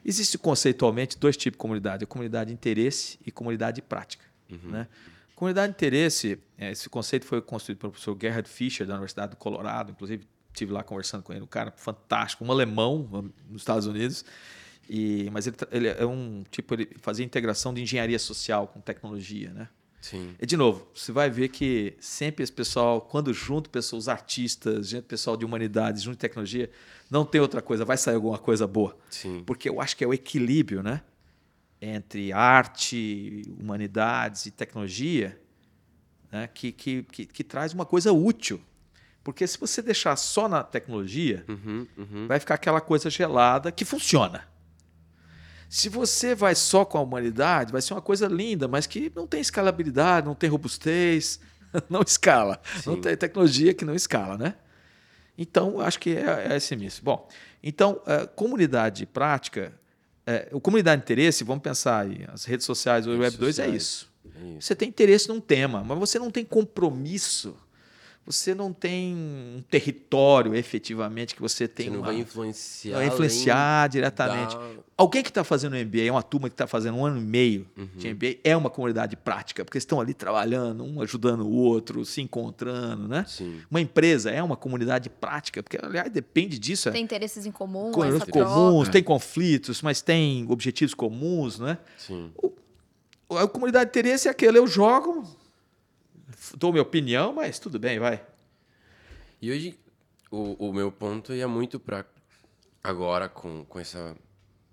S1: Existe conceitualmente dois tipos de comunidade: a comunidade de interesse e comunidade de prática. Né? Comunidade de interesse, eh, esse conceito foi construído pelo professor Gerhard Fischer, da Universidade do Colorado, inclusive estive lá conversando com ele, um cara fantástico, um alemão nos Estados Unidos. E, mas ele, ele é um tipo, ele fazia integração de engenharia social com tecnologia, né?
S2: Sim.
S1: E, de novo, você vai ver que sempre esse pessoal, quando junto pessoas, artistas, gente, pessoal de humanidades, junto de tecnologia, não tem outra coisa, vai sair alguma coisa boa.
S2: Sim.
S1: Porque eu acho que é o equilíbrio né? entre arte, humanidades e tecnologia né? que, que, que, que traz uma coisa útil Porque se você deixar só na tecnologia,
S2: Uhum, uhum.
S1: vai ficar aquela coisa gelada que funciona. Se você vai só com a humanidade, vai ser uma coisa linda, mas que não tem escalabilidade, não tem robustez, não escala. Não
S2: Sim.
S1: tem tecnologia que não escala, né? Então, acho que é, é esse misto. Bom, então, eh, comunidade prática, eh, o comunidade de interesse, vamos pensar aí, as redes sociais, o
S2: Redes
S1: Web 2 é isso.
S2: É isso.
S1: Você tem interesse num tema, mas você não tem compromisso. Você não tem um território efetivamente que você tem
S2: Você não
S1: uma-
S2: vai influenciar.
S1: vai influenciar diretamente.
S2: da-
S1: Alguém que está fazendo um MBA, é uma turma que está fazendo um ano e meio
S2: Uhum.
S1: de MBA, é uma comunidade prática, porque estão ali trabalhando, um ajudando o outro, se encontrando, né?
S2: Sim.
S1: Uma empresa é uma comunidade prática, porque, aliás, depende disso. é
S4: Tem interesses em comum, essa troca.
S1: comuns, tem conflitos, mas tem objetivos comuns, né?
S2: Sim.
S1: A comunidade de interesse é aquele, eu jogo, dou minha opinião, mas tudo bem, vai.
S2: E hoje, o, o meu ponto ia muito para agora com, com essa,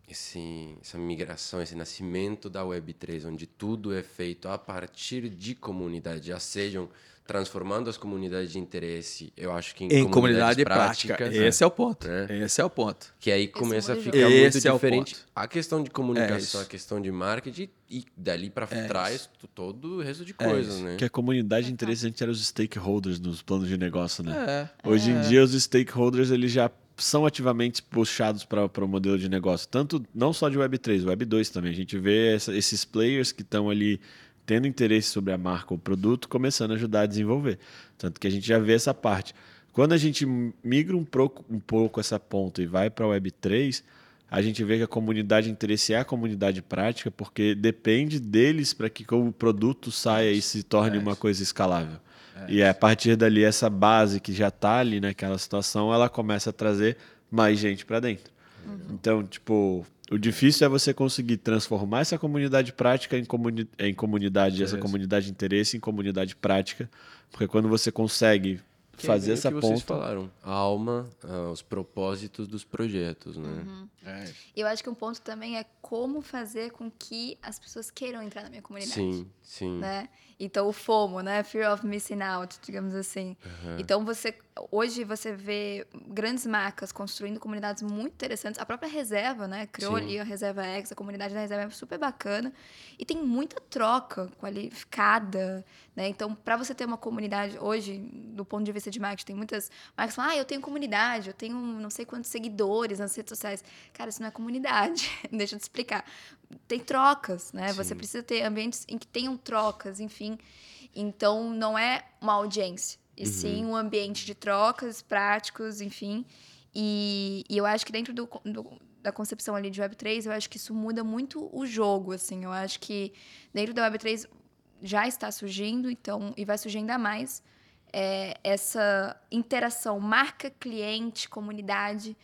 S2: esse, essa migração, esse nascimento da Web3, onde tudo é feito a partir de comunidade, já sejam transformando as comunidades de interesse, eu acho que em,
S1: Em comunidade
S2: comunidades
S1: prática.
S2: práticas,
S1: Esse é o ponto.
S2: né?
S1: Esse é o ponto.
S2: Que aí começa a ficar muito
S1: Esse é
S2: diferente. a questão de
S1: É
S2: comunicação,
S1: isso.
S2: a questão de marketing e dali para
S1: É
S2: trás
S1: isso.
S2: todo o resto de
S1: É
S2: coisas, né?
S3: Que a comunidade de interesse antes era os stakeholders nos planos de negócio, né?
S1: É.
S3: Hoje em dia, os stakeholders eles já são ativamente puxados para o modelo de negócio. Tanto não só de Web3, Web2 também. A gente vê essa- esses players que estão ali tendo interesse sobre a marca ou produto começando a ajudar a desenvolver. Tanto que a gente já vê essa parte. Quando a gente migra um pouco, um pouco essa ponta e vai para a Web3, a gente vê que a comunidade de interesse é a comunidade prática, porque depende deles para que o produto saia e se torne
S1: É
S3: uma coisa escalável. e a partir dali, essa base que já está ali naquela situação, ela começa a trazer mais gente para dentro. Então, tipo, o difícil é você conseguir transformar essa comunidade prática em, comuni em comunidade, essa comunidade de interesse em comunidade prática, porque quando você consegue
S2: Que é
S3: fazer
S2: o
S3: essa
S2: que vocês
S3: ponta.
S2: falaram, a alma, ah, os propósitos dos projetos, né?
S4: E eu acho que um ponto também é como fazer com que as pessoas queiram entrar na minha comunidade.
S2: Sim, sim.
S4: né? Então o FOMO, né? Fear of missing out, digamos assim. Então você hoje você vê grandes marcas construindo comunidades muito interessantes. A própria reserva, né? Criou
S2: Sim.
S4: ali a Reserva X, a comunidade da Reserva é super bacana e tem muita troca qualificada, né? Então para você ter uma comunidade hoje, do ponto de vista de marketing, tem muitas marcas que falam: "Ah, eu tenho comunidade, eu tenho não sei quantos seguidores nas redes sociais". Cara, isso não é comunidade. Deixa eu te explicar tem trocas, né? Você
S2: Sim.
S4: precisa ter ambientes em que tenham trocas, enfim. Então, não é uma audiência, e sim um ambiente de trocas, práticos, enfim. E, e eu acho que dentro do, do- da concepção ali de Web3, eu acho que isso muda muito o jogo, assim. Eu acho que dentro da Web3 já está surgindo, então, e vai surgir ainda mais, é, essa interação marca-cliente, comunidade,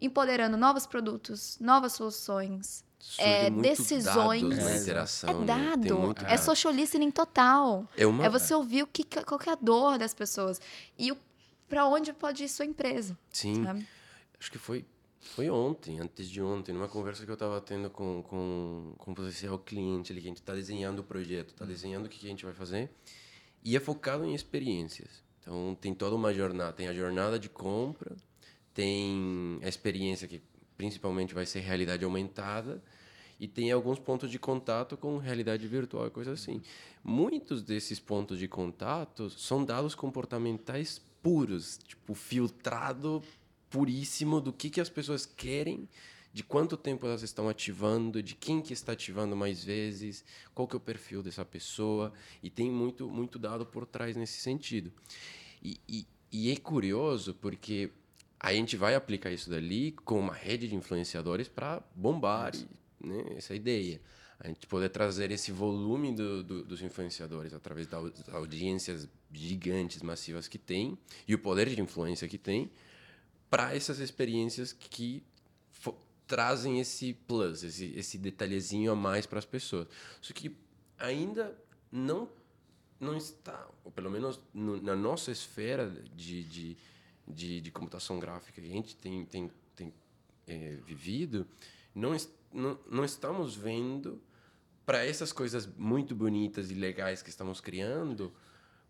S4: empoderando novos produtos, novas soluções, é,
S2: muito
S4: decisões.
S2: dados na
S1: É,
S2: interação,
S4: é
S2: né? Tem
S4: dado.
S2: muito
S4: É social listening total.
S2: É uma-
S4: É você ouvir o que, qual que é a dor das pessoas. E o, pra onde pode ir sua empresa.
S2: Sim.
S4: sabe?
S2: Acho que foi, foi ontem, antes de ontem, numa conversa que eu estava tendo com, com, com o potencial cliente ali, que a gente está desenhando o projeto, está desenhando o que que a gente vai fazer, e é focado em experiências. Então, tem toda uma jornada. Tem a jornada de compra, tem a experiência que principalmente vai ser realidade aumentada, e tem alguns pontos de contato com realidade virtual e coisa assim. Muitos desses pontos de contato são dados comportamentais puros, tipo, filtrado puríssimo do que, que as pessoas querem, de quanto tempo elas estão ativando, de quem que está ativando mais vezes, qual que é o perfil dessa pessoa, e tem muito, muito dado por trás nesse sentido. E, e, e é curioso porque a gente vai aplicar isso dali com uma rede de influenciadores para bombar e, né, essa ideia. A gente poder trazer esse volume do, do- dos influenciadores através das audiências gigantes, massivas que tem e o poder de influência que tem para essas experiências que trazem esse plus, esse, esse detalhezinho a mais para as pessoas. Só que ainda não não está, ou pelo menos no- na nossa esfera de, de, de, de computação gráfica que a gente tem, tem, tem eh, vivido, não, não, não estamos vendo para essas coisas muito bonitas e legais que estamos criando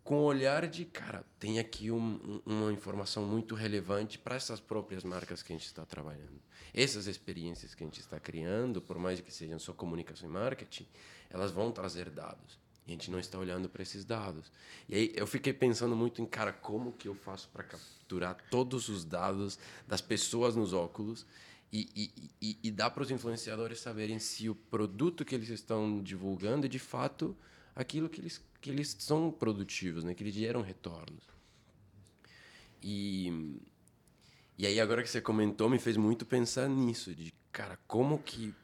S2: com o olhar de, cara, tem aqui um, uma informação muito relevante para essas próprias marcas que a gente está trabalhando. Essas experiências que a gente está criando, por mais que sejam só comunicação e marketing, elas vão trazer dados. A gente não está olhando para esses dados. E aí eu fiquei pensando muito em, cara, como que eu faço para capturar todos os dados das pessoas nos óculos e, e, e, e dar para os influenciadores saberem se o produto que eles estão divulgando é de fato aquilo que eles, que eles são produtivos, né? que eles geram retornos. E, e aí, agora que você comentou, me fez muito pensar nisso, de, cara, como que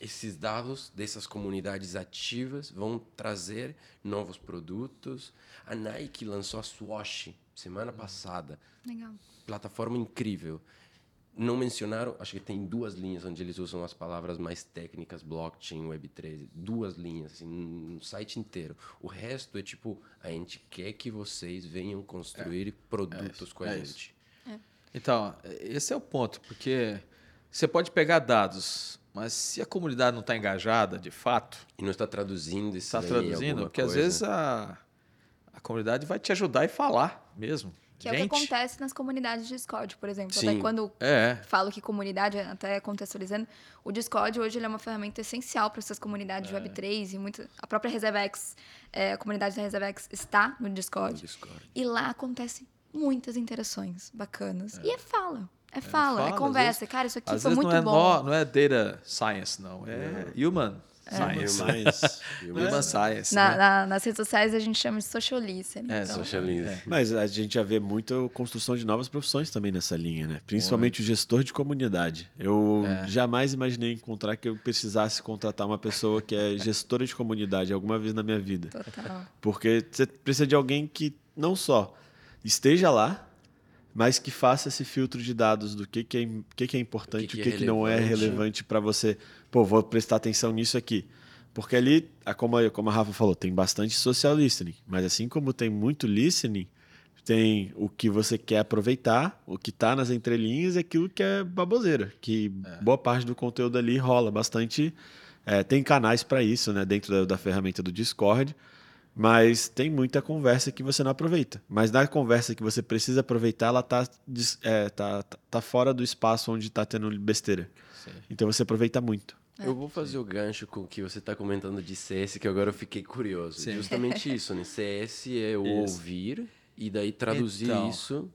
S2: esses dados dessas comunidades ativas vão trazer novos produtos. A Nike lançou a Swash semana passada.
S4: Legal.
S2: Plataforma incrível. Não mencionaram, acho que tem duas linhas onde eles usam as palavras mais técnicas, blockchain, Web3, duas linhas, assim, no site inteiro. O resto é tipo, a gente quer que vocês venham construir é. produtos é com a é gente.
S1: É. Então, esse é o ponto, porque você pode pegar dados mas se a comunidade não está engajada, de fato.
S2: E não está traduzindo isso.
S1: Está traduzindo, porque coisa. às vezes a, a comunidade vai te ajudar e falar mesmo.
S4: Que Gente. é o que acontece nas comunidades de Discord, por exemplo. Sim. Até quando é. falo que comunidade, até contextualizando, o Discord hoje é uma ferramenta essencial para essas comunidades é. Web3 e muito, a própria ReserveX, é, a comunidade da ReserveX está no Discord. no Discord. E lá acontecem muitas interações bacanas. É. E é fala. É fala, é, fala, é conversa. Vezes, Cara, isso aqui foi muito
S1: não é
S4: bom.
S1: No, não é data science, não. É human. É. Science. Human, human science.
S4: Na, né? na, nas redes sociais a gente chama de social listening.
S2: É, então. É.
S3: Mas a gente já vê muita construção de novas profissões também nessa linha, né? Principalmente o gestor de comunidade. Eu é. jamais imaginei encontrar que eu precisasse contratar uma pessoa que é gestora de comunidade alguma vez na minha vida.
S4: Total.
S3: Porque você precisa de alguém que não só esteja lá, mas que faça esse filtro de dados do que, que, é, que, que é importante, o que, que, que, é que não é relevante para você. Pô, vou prestar atenção nisso aqui. Porque ali, como a, como a Rafa falou, tem bastante social listening, mas assim como tem muito listening, tem o que você quer aproveitar, o que está nas entrelinhas e aquilo que é baboseira, que é. boa parte do conteúdo ali rola bastante. É, tem canais para isso, né, dentro da, da ferramenta do Discord. Mas tem muita conversa que você não aproveita. Mas na conversa que você precisa aproveitar, ela tá, é, tá, tá fora do espaço onde está tendo besteira. Sim. Então você aproveita muito.
S2: Eu vou fazer Sim. o gancho com o que você está comentando de CS, que agora eu fiquei curioso. Sim. Justamente isso, né? CS é o isso. ouvir e daí traduzir então, isso.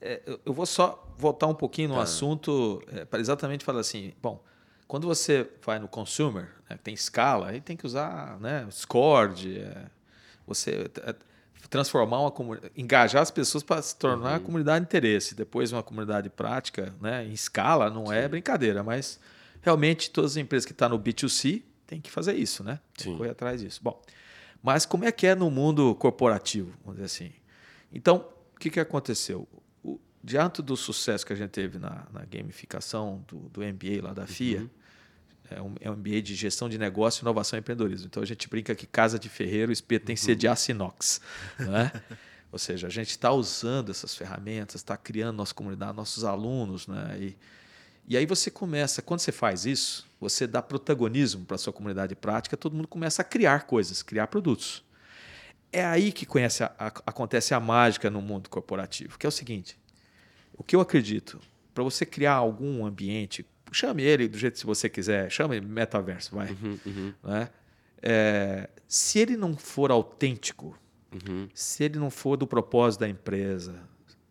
S1: É, eu vou só voltar um pouquinho no tá. assunto é, para exatamente falar assim, bom, quando você vai no consumer, né, tem escala, aí tem que usar né, Discord, é, você é, transformar uma comunidade, engajar as pessoas para se tornar uhum. uma comunidade de interesse, depois uma comunidade prática, né, em escala, não é Sim. é brincadeira, mas realmente todas as empresas que estão tá no B2C têm que fazer isso, né? Tem que correr atrás disso. Bom, mas como é que é no mundo corporativo, vamos dizer assim? Então, o que, que aconteceu? O, diante do sucesso que a gente teve na, na gamificação do, do MBA lá da FIA, uhum é um, é um ambiente de gestão de negócio, inovação e empreendedorismo. Então a gente brinca que casa de ferreiro, espeto tem que ser de aço inox. Né? Ou seja, a gente está usando essas ferramentas, está criando nossa comunidade, nossos alunos. Né? E, e aí você começa, quando você faz isso, você dá protagonismo para a sua comunidade prática, todo mundo começa a criar coisas, criar produtos. É aí que a, a, acontece a mágica no mundo corporativo, que é o seguinte: o que eu acredito, para você criar algum ambiente chame ele do jeito que você quiser, chame metaverso, vai. Uhum, uhum. Né? É, se ele não for autêntico, uhum. se ele não for do propósito da empresa,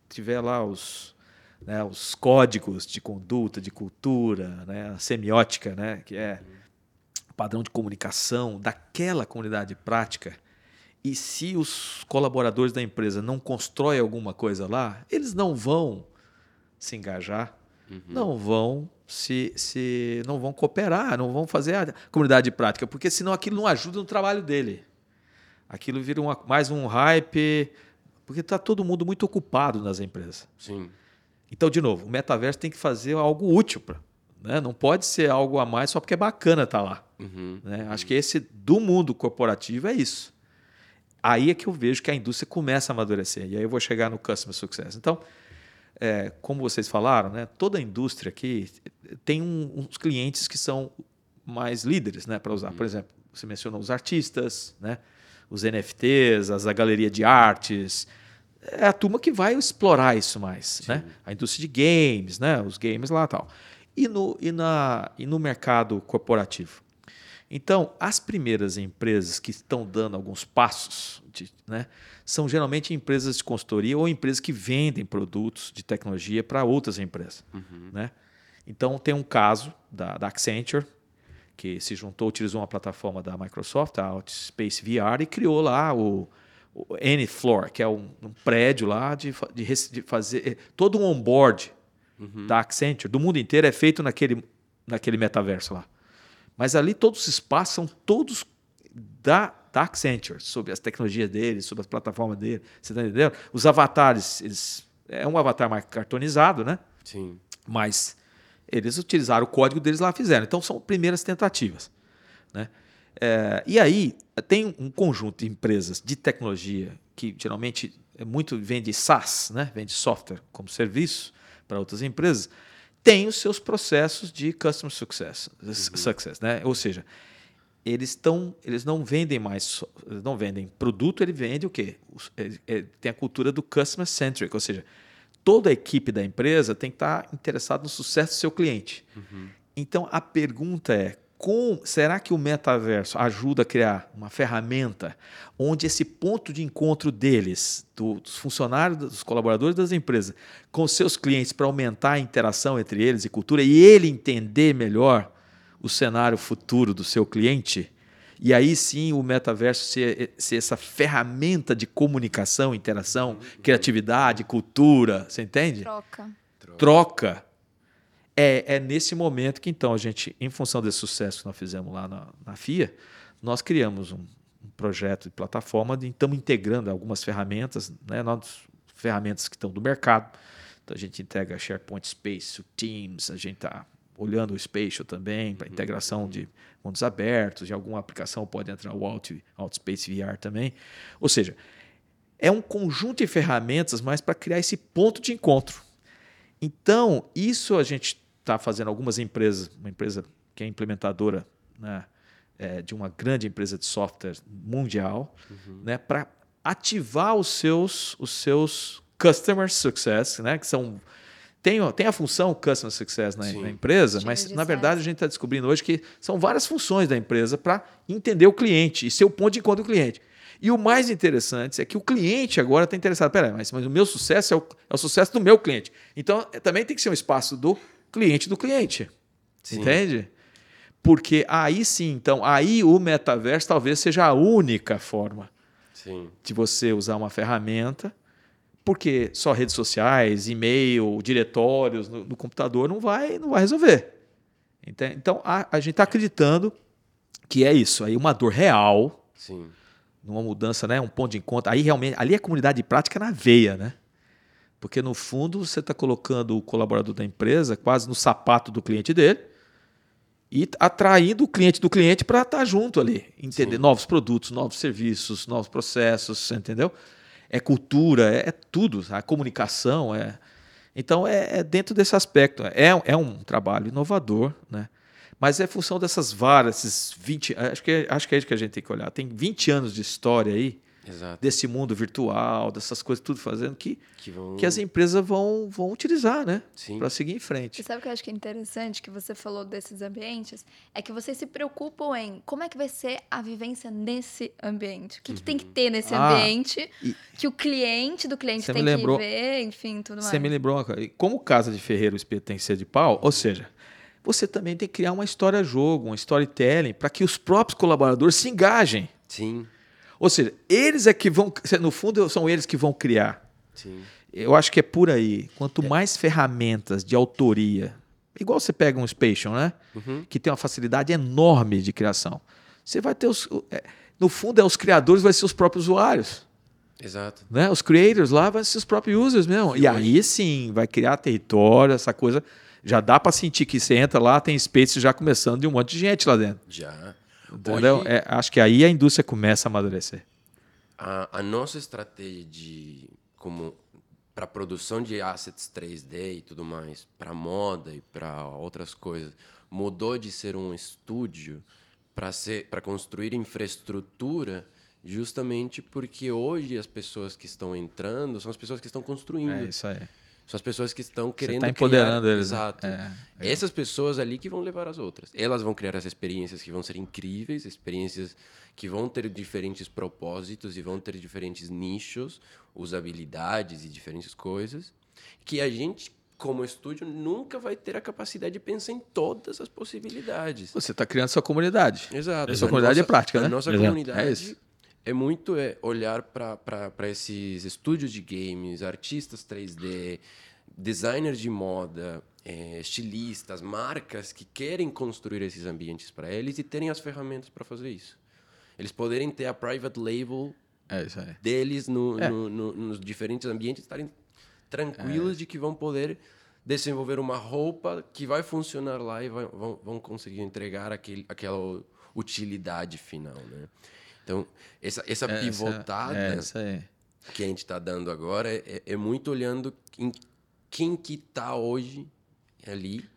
S1: tiver lá os, né, os códigos de conduta, de cultura, né, a semiótica, né, que é padrão de comunicação daquela comunidade prática, e se os colaboradores da empresa não constroem alguma coisa lá, eles não vão se engajar, uhum. não vão se, se não vão cooperar, não vão fazer a comunidade prática, porque senão aquilo não ajuda no trabalho dele. Aquilo vira uma, mais um hype, porque está todo mundo muito ocupado nas empresas.
S2: Sim.
S1: Então, de novo, o metaverso tem que fazer algo útil. Pra, né? Não pode ser algo a mais só porque é bacana estar tá lá. Uhum, né? uhum. Acho que esse do mundo corporativo é isso. Aí é que eu vejo que a indústria começa a amadurecer. E aí eu vou chegar no Customer Success. Então, é, como vocês falaram, né, toda a indústria aqui tem um, uns clientes que são mais líderes né, para usar. Por uhum. exemplo, você mencionou os artistas, né, os NFTs, as, a galeria de artes. É a turma que vai explorar isso mais, né? A indústria de games, né? Os games lá e tal. E no, e, na, e no mercado corporativo. Então, as primeiras empresas que estão dando alguns passos, de, né, são geralmente empresas de consultoria ou empresas que vendem produtos de tecnologia para outras empresas. Uhum. Né? Então, tem um caso da, da Accenture, que se juntou, utilizou uma plataforma da Microsoft, a Outspace VR, e criou lá o, o N-Floor, que é um, um, prédio lá de, de, de fazer eh, todo um onboard uhum. da Accenture, do mundo inteiro, é feito naquele, naquele metaverso lá. Mas ali todos os espaços são todos da, da Accenture, sobre as tecnologias deles, sobre as plataformas dele. Você está entendendo? Os avatares, eles, é um avatar mais cartonizado, né?
S2: Sim.
S1: Mas eles utilizaram o código deles lá fizeram. Então são primeiras tentativas. Né? É, e aí tem um conjunto de empresas de tecnologia que geralmente é muito vende SaaS, né? vende software como serviço para outras empresas, tem os seus processos de customer success, uhum. success né? Ou seja, eles estão, eles não vendem mais, eles não vendem produto, ele vende o quê? Ele, ele tem a cultura do customer centric, ou seja, toda a equipe da empresa tem que estar interessada no sucesso do seu cliente. Uhum. Então a pergunta é com, será que o metaverso ajuda a criar uma ferramenta onde esse ponto de encontro deles, do, dos funcionários, dos colaboradores das empresas, com seus clientes para aumentar a interação entre eles e cultura e ele entender melhor o cenário futuro do seu cliente? E aí sim o metaverso ser, ser essa ferramenta de comunicação, interação, criatividade, cultura, você entende?
S4: Troca.
S1: Troca é, é nesse momento que, então, a gente, em função desse sucesso que nós fizemos lá na, na FIA, nós criamos um, um projeto de plataforma de estamos integrando algumas ferramentas, né, nós, ferramentas que estão do mercado. Então, a gente integra SharePoint Space, o Teams, a gente está olhando o Spatial também, para uhum. integração de mundos abertos, de alguma aplicação pode entrar o Outspace VR também. Ou seja, é um conjunto de ferramentas, mas para criar esse ponto de encontro. Então, isso a gente está fazendo algumas empresas, uma empresa que é implementadora né, é, de uma grande empresa de software mundial, uhum. né, para ativar os seus, os seus customer success, né, que são tem, tem a função Customer Success na, na empresa, mas na verdade a gente está descobrindo hoje que são várias funções da empresa para entender o cliente e ser o ponto de encontro do cliente. E o mais interessante é que o cliente agora está interessado. Peraí, mas, mas o meu sucesso é o, é o sucesso do meu cliente. Então é, também tem que ser um espaço do cliente do cliente. Sim. Entende? Porque aí sim, então, aí o metaverso talvez seja a única forma
S2: sim.
S1: de você usar uma ferramenta, porque só redes sociais, e-mail, diretórios no, no computador não vai, não vai resolver. Entende? Então a, a gente está acreditando que é isso, aí uma dor real,
S2: sim.
S1: numa mudança, né, um ponto de encontro. Aí realmente, ali é comunidade de prática na veia, né? Porque, no fundo, você está colocando o colaborador da empresa quase no sapato do cliente dele e atraindo o cliente do cliente para estar tá junto ali, entender Sim. novos produtos, novos serviços, novos processos, entendeu? É cultura, é, é tudo, a comunicação, é. Então é, é, dentro desse aspecto. É, é um trabalho inovador, né? Mas é função dessas várias, esses 20. Acho que, acho que é isso que a gente tem que olhar. Tem 20 anos de história aí
S2: Exato.
S1: desse mundo virtual, dessas coisas tudo fazendo que, que, vão... que as empresas vão, vão utilizar, né? Para seguir em frente.
S4: E sabe o que eu acho que é interessante que você falou desses ambientes? É que vocês se preocupam em como é que vai ser a vivência nesse ambiente. O que, uhum. que tem que ter nesse ah, ambiente e... que o cliente do cliente tem lembrou... que ver, enfim, tudo mais.
S1: Você me lembrou uma coisa. Como Casa de Ferreiro tem que ser de pau, ou seja, você também tem que criar uma história-jogo, um storytelling, para que os próprios colaboradores se engajem.
S2: Sim.
S1: Ou seja, eles é que vão, no fundo, são eles que vão criar.
S2: Sim.
S1: Eu acho que é por aí. Quanto é. mais ferramentas de autoria, igual você pega um Spatial, né? Uhum. Que tem uma facilidade enorme de criação. Você vai ter os. É, no fundo, é os criadores, vai ser os próprios usuários.
S2: Exato.
S1: Né? Os creators lá vão ser os próprios users mesmo. e aí sim, vai criar território, essa coisa. Já dá para sentir que você entra lá, tem space já começando de um monte de gente lá dentro.
S2: Já.
S1: Entendeu? Hoje, é, acho que aí a indústria começa a amadurecer.
S2: A, a nossa estratégia de como para produção de assets 3D e tudo mais, para moda e para outras coisas, mudou de ser um estúdio para ser para construir infraestrutura justamente porque hoje as pessoas que estão entrando são as pessoas que estão construindo.
S1: É isso aí.
S2: São as pessoas que estão
S1: Você
S2: querendo
S1: está empoderando
S2: criar...
S1: eles. né?
S2: Exato.
S1: É.
S2: Essas pessoas ali que vão levar as outras. Elas vão criar as experiências que vão ser incríveis, experiências que vão ter diferentes propósitos e vão ter diferentes nichos, usabilidades e diferentes coisas, que a gente como estúdio nunca vai ter a capacidade de pensar em todas as possibilidades.
S1: Você está criando sua comunidade.
S2: Exato.
S1: A sua
S2: A
S1: comunidade
S2: nossa-
S1: é prática,
S2: a
S1: né?
S2: nossa
S3: Exato.
S2: comunidade
S1: É
S2: é, muito é, olhar para esses estúdios de games, artistas 3D, designers de moda, é, estilistas, marcas que querem construir esses ambientes para eles e terem as ferramentas para fazer isso. Eles poderem ter a private label
S1: É
S2: deles no-
S1: É.
S2: no- no- nos diferentes ambientes estarem tranquilos de que vão poder desenvolver uma roupa que vai funcionar lá e vai- vão, vão conseguir entregar aquele, aquela utilidade final, né? Então, essa, essa
S1: É,
S2: pivotada
S1: É isso aí.
S2: que a gente está dando agora é, é muito olhando em quem que está hoje ali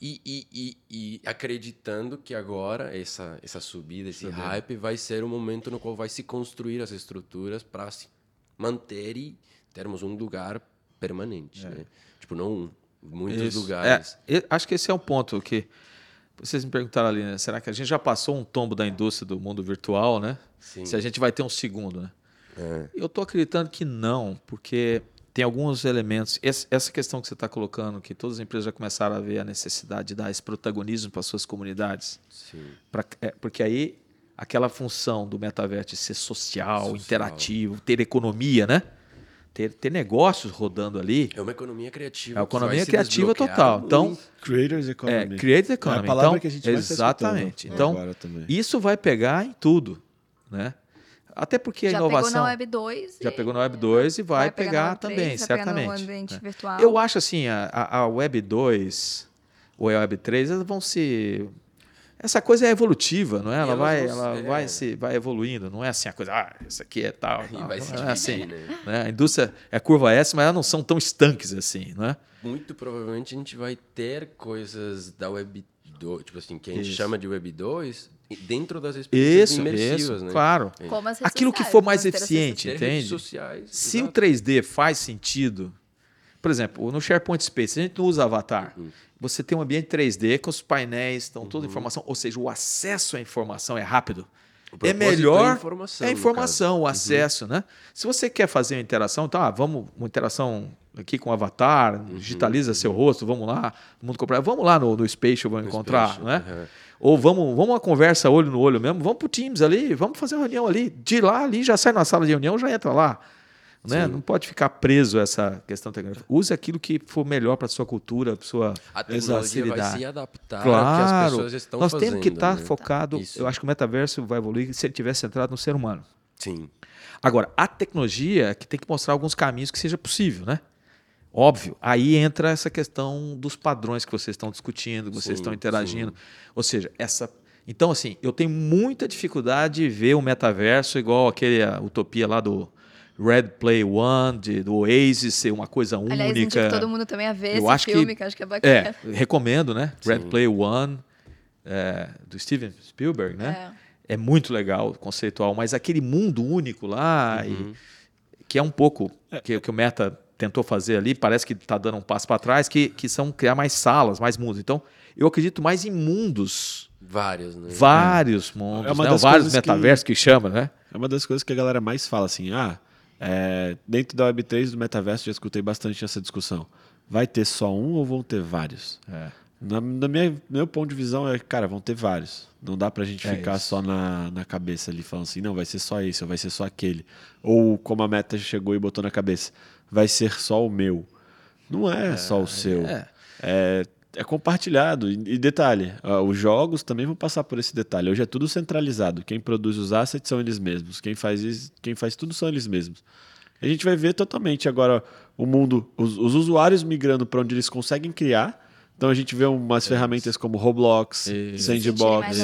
S2: e, e- e- e acreditando que agora essa, essa subida, esse hype vai ser o momento no qual vai se construir as estruturas para se manter e termos um lugar permanente, né? Tipo, não muitos
S1: Isso.
S2: lugares.
S1: É, acho que esse é um ponto que vocês me perguntaram ali, né? Será que a gente já passou um tombo da indústria do mundo virtual, né?
S2: Sim.
S1: Se a gente vai ter um segundo, né?
S2: É.
S1: Eu tô acreditando que não, porque tem alguns elementos. Essa questão que você está colocando, que todas as empresas já começaram a ver a necessidade de dar esse protagonismo para suas comunidades,
S2: Sim.
S1: pra- é, porque aí aquela função do metaverso ser social,
S2: Social.
S1: interativo, ter economia, né? Ter, ter negócios rodando ali.
S2: É uma economia criativa.
S1: É uma
S2: vai
S1: economia criativa total. Então.
S3: Creators
S1: É,
S3: Economy. É
S1: economy.
S3: a palavra
S1: então,
S3: que a gente tá
S1: exatamente.
S3: escutando
S1: então, isso vai pegar em tudo, né? Até porque a
S4: já
S1: inovação
S4: pegou na Web 2.
S1: já
S4: e-
S1: pegou na Web 2 e vai,
S4: na
S1: pegar,
S4: Web 3,
S1: também,
S4: vai pegar
S1: certamente.
S4: no ambiente
S1: né?
S4: virtual.
S1: Eu acho assim, a, a a Web 2 ou a Web 3, elas vão se essa coisa é evolutiva, não é? Ela vai,
S2: vão
S1: ela
S2: ser-
S1: vai
S2: é.
S1: se vai evoluindo, não é assim a coisa, ah, isso aqui é tal,
S2: E
S1: tal,
S2: vai
S1: não
S2: se
S1: é
S2: dividir,
S1: assim,
S2: né?
S1: né? A indústria é curva S, mas elas não são tão estanques assim, não é?
S2: muito provavelmente a gente vai ter coisas da Web 2, tipo assim, que a gente
S1: Isso.
S2: chama de Web 2, dentro das experiências
S1: Isso,
S2: imersivas,
S1: isso,
S2: né?
S1: claro.
S4: Como as redes
S1: Aquilo que
S4: sociais,
S1: for
S4: vão
S1: mais eficiente, entende?
S2: redes sociais.
S1: Se o
S2: exato.
S1: 3D faz sentido, por exemplo, no SharePoint Space, a gente não usa avatar.
S2: Uhum.
S1: Você tem um ambiente 3D com os painéis, estão toda a informação, ou seja, o acesso à informação é rápido.
S2: O
S1: É
S2: propósito
S1: melhor
S2: é a informação,
S1: é informação, o acesso, né? Se você quer fazer uma interação, ah, vamos uma interação aqui com o avatar,
S2: Uhum,
S1: digitaliza seu rosto, vamos lá, mundo comprar, vamos lá no, no Spatial, vamos
S2: No
S1: encontrar, né? Ou vamos, vamos uma conversa olho no olho mesmo, vamos pro Teams ali, vamos fazer uma reunião ali. De lá ali já sai na sala de reunião, já entra lá. Né? Não pode ficar preso a essa questão tecnológica. Use aquilo que for melhor para sua cultura, para sua
S2: A tecnologia vai se adaptar ao que
S1: Claro,
S2: as pessoas estão
S1: nós
S2: fazendo.
S1: temos que estar
S2: né?
S1: focado.
S2: Isso.
S1: Eu acho que o metaverso vai evoluir se ele estiver centrado no ser humano.
S2: Sim.
S1: Agora, a tecnologia é que tem que mostrar alguns caminhos que seja possível, né? Óbvio, aí entra essa questão dos padrões que vocês estão discutindo, que vocês
S2: Sim,
S1: estão interagindo. Ou seja, essa. Então, assim, eu tenho muita dificuldade de ver o metaverso igual aquele a utopia lá do Red Play One, de, do Oasis ser uma coisa única.
S4: Aliás, indico todo mundo também a ver
S1: Eu
S4: esse
S1: acho que-
S4: filme, que, eu acho que é bacana.
S1: É, recomendo, né? Red
S2: Sim.
S1: Play One, é, do Steven Spielberg, né?
S4: É.
S1: É. muito legal, conceitual, mas aquele mundo único lá,
S2: Uhum.
S1: e- que é um pouco que, que o Meta tentou fazer ali, parece que está dando um passo para trás, que, que são criar mais salas, mais mundos. Então, eu acredito mais em mundos,
S2: Vários, né?
S1: vários mundos,
S3: É uma
S1: né?
S3: das
S1: vários
S3: coisas que-
S1: metaversos que... chama, né?
S3: É uma das coisas que a galera mais fala assim, ah, é, dentro da Web3 do metaverso já escutei bastante essa discussão. Vai ter só um ou vão ter vários?
S1: É.
S3: Na, na minha, meu ponto de visão é, cara, vão ter vários. Não dá pra gente
S1: É
S3: ficar
S1: isso.
S3: só na, na cabeça ali falando assim, não, vai ser só esse ou vai ser só aquele. Ou como a meta chegou e botou na cabeça, vai ser só o meu. Não é, só o seu.
S1: é.
S3: É, compartilhado. E, detalhe, os jogos também vão passar por esse detalhe. Hoje é tudo centralizado. Quem produz os assets são eles mesmos. Quem faz, is- quem faz tudo são eles mesmos. A gente vai ver totalmente agora o mundo, os, os usuários migrando para onde eles conseguem criar. Então a gente vê umas ferramentas como Roblox, Sandbox.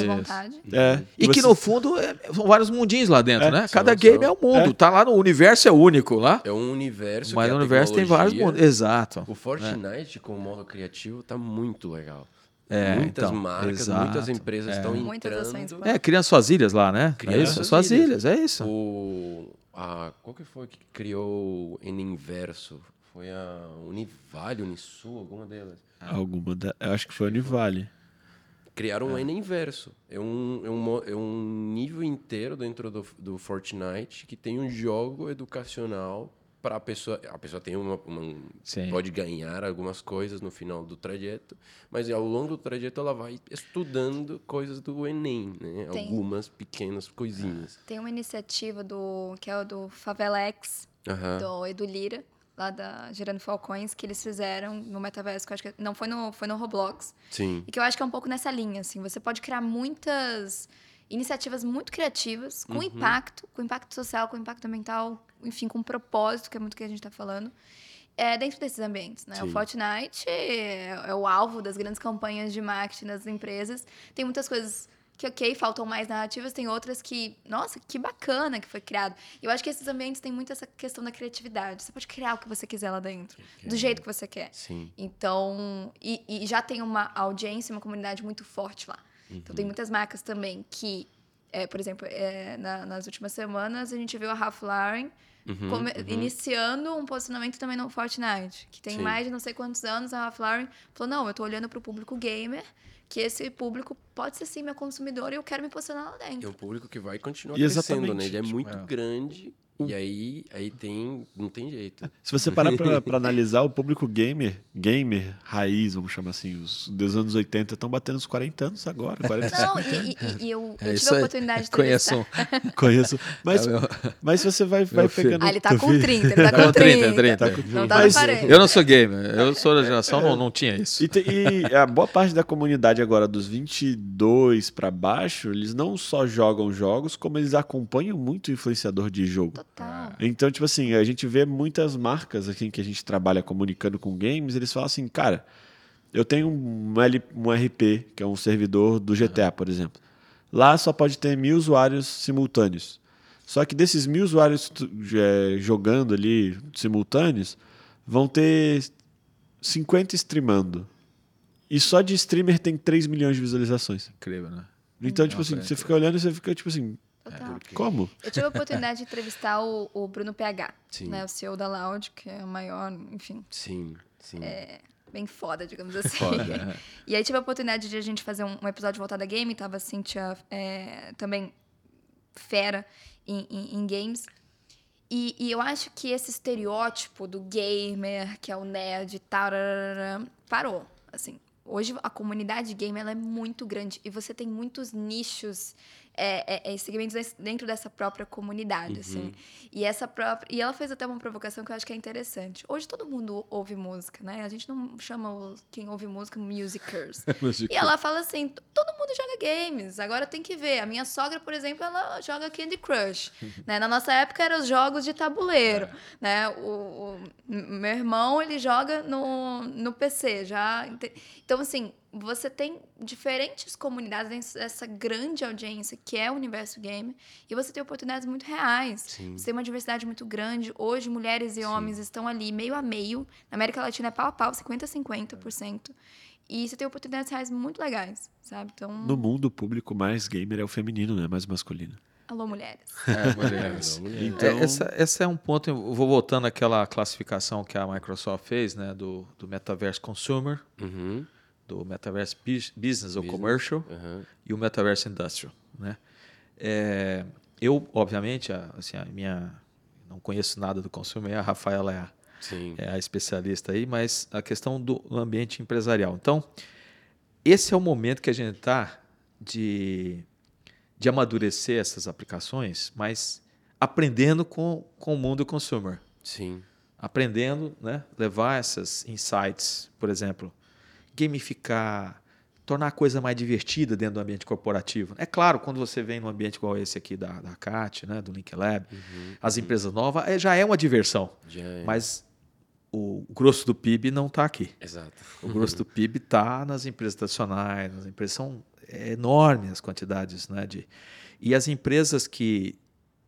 S3: É,
S1: E que
S3: você-
S1: no fundo é- são vários mundinhos lá dentro,
S3: É,
S1: né?
S2: são,
S1: Cada game
S2: são.
S1: é um mundo,
S3: É.
S1: tá lá no universo é único lá,
S2: É um universo
S1: mas no universo tem vários mundos. Exato.
S2: O Fortnite com o modo criativo tá muito legal.
S1: É,
S2: muitas
S1: então,
S2: marcas,
S1: exato,
S2: muitas empresas
S1: é.
S2: estão entrando.
S1: É, criando suas ilhas lá, né?
S2: Criando
S1: é isso?
S2: suas
S1: Suas
S2: ilhas.
S1: ilhas, é isso.
S2: O, a, qual que foi que criou N Inverso? Foi a Univale, Unisul, alguma delas.
S3: Alguma da... Eu acho que foi o Univale.
S2: Criaram um N Inverso. É um, é, um, é um nível inteiro dentro do, do Fortnite que tem um jogo educacional para a pessoa. A pessoa tem uma, uma- pode ganhar algumas coisas no final do trajeto, mas ao longo do trajeto ela vai estudando coisas do Enem, né?
S4: Tem.
S2: Algumas pequenas coisinhas.
S4: Tem uma iniciativa do que é o do Favelex,
S2: Aham.
S4: do Edu Lira, lá da Gerando Falcões, que eles fizeram no metaverso, que eu acho que não foi no, foi no Roblox.
S2: Sim.
S4: E que eu acho que é um pouco nessa linha, assim. Você pode criar muitas iniciativas muito criativas, com impacto, com impacto social, com impacto ambiental, enfim, com propósito, que é muito o que a gente está falando, é, dentro desses ambientes, né? O
S2: Sim.
S4: Fortnite é, é o alvo das grandes campanhas de marketing das empresas. Tem muitas coisas que, ok, faltam mais narrativas, tem outras que, nossa, que bacana que foi criado. E eu acho que esses ambientes têm muito essa questão da criatividade. Você pode criar o que você quiser lá dentro, do jeito que você quer.
S2: Sim.
S4: Então, e, e já tem uma audiência, uma comunidade muito forte lá. Então,
S2: Uhum.
S4: tem muitas marcas também que, é, por exemplo, é, na- nas últimas semanas, a gente viu a Ralph Lauren
S2: Uhum,
S4: come- iniciando um posicionamento também no Fortnite, que tem
S2: Sim.
S4: mais de não sei quantos anos. A Ralph Lauren falou: não, eu tô olhando para o público gamer, que esse público pode ser sim meu consumidor e eu quero me posicionar lá
S2: É
S4: dentro.
S2: um público que vai continuar
S3: E
S2: crescendo,
S3: exatamente,
S2: né? Ele é
S3: tipo,
S2: muito
S1: é.
S2: grande e aí, aí tem, não tem jeito.
S3: Se você parar pra, pra analisar, o público gamer, gamer raiz, vamos chamar assim, os dos anos 80 estão batendo os 40 anos agora. 40,
S4: Não, e, e- e eu, eu
S1: É
S4: tive a
S1: aí.
S4: oportunidade de
S1: Conheço
S3: conheço. Mas,
S1: É meu-
S3: mas se você vai, vai pegando.
S4: Ah, ele tá com
S3: vê-
S4: 30, ele tá
S1: Tá com
S4: com
S1: 30,
S4: 30.
S1: 30.
S3: Tá com-
S4: Não tá
S3: Mas-
S4: na parede.
S1: Eu não sou gamer, eu sou da geração, não, não tinha isso.
S3: E, te- e a boa parte da comunidade agora, dos 22 pra baixo, eles não só jogam jogos, como eles acompanham muito influenciador de jogo.
S4: Total.
S3: Então, tipo assim, a gente vê muitas marcas aqui que a gente trabalha comunicando com games, eles falam assim, cara, eu tenho um, L, um RP, que é um servidor do GTA, por exemplo. Lá só pode ter mil usuários simultâneos. Só que desses mil usuários é, jogando ali simultâneos, vão ter 50 streamando. E só de streamer tem 3 milhões de visualizações.
S1: Incrível, né?
S3: Então, tipo
S1: Nossa,
S3: assim,
S1: é
S3: você fica olhando e você fica tipo assim,
S4: Total.
S3: como?
S4: Eu tive a oportunidade de entrevistar o, o Bruno PH,
S2: Sim.
S4: né, o CEO da Loud, que é o maior, enfim,
S2: Sim, sim.
S4: bem foda, digamos assim.
S1: Foda, né?
S4: E aí tive a oportunidade de a gente fazer um, um episódio voltado a game, tava a Cynthia é, também fera em, em- em games. E, e eu acho que esse estereótipo do gamer, que é o nerd e tal, rararara, parou. Assim, hoje a comunidade gamer ela é muito grande e você tem muitos nichos, é, é, é, segmentos dentro dessa própria comunidade, assim. E essa própria e ela fez até uma provocação que eu acho que é interessante. Hoje todo mundo ouve música, né? A gente não chama quem ouve música musicers. E ela fala assim: "T- todo mundo joga games, agora tem que ver. A minha sogra, por exemplo, ela joga Candy Crush. né? Na nossa época eram os jogos de tabuleiro. Né? O, o- meu irmão, ele joga no, no PC. já Então, assim, você tem diferentes comunidades dentro dessa grande audiência que é o universo game, e você tem oportunidades muito reais.
S2: Sim.
S4: Você tem uma diversidade muito grande. Hoje, mulheres e homens estão ali meio a meio. Na América Latina é pau a pau, 50% a 50%. E você tem oportunidades reais muito legais, sabe? Então,
S3: No mundo, o público mais gamer é o feminino, não é mais masculino.
S4: alô, mulheres.
S1: É, mulheres.
S2: Não, mulher.
S3: Então-
S1: É, essa, essa é um ponto, eu vou voltando àquela classificação que a Microsoft fez, né, do, do Metaverse Consumer,
S2: Uhum,
S1: do Metaverse Bus- Business ou
S2: Business.
S1: Commercial
S2: uhum.
S1: e o Metaverse Industrial, né? É, eu, obviamente, a, assim, a minha não conheço nada do consumer, a Rafaela é a, é a especialista aí, mas a questão do ambiente empresarial. Então, esse é o momento que a gente está de, de amadurecer essas aplicações, mas aprendendo com, com o mundo consumer.
S2: Sim.
S1: Aprendendo, né? levar essas insights, por exemplo, gamificar, tornar a coisa mais divertida dentro do ambiente corporativo. É claro, quando você vem num ambiente igual esse aqui da, da CAT, né? do Link Lab, as empresas novas, é- já é uma diversão.
S2: É.
S1: Mas o grosso do PIB não está aqui.
S2: Exato.
S1: O grosso do PIB está nas empresas tradicionais, nas empresas são é enorme as quantidades, né? De, e as empresas que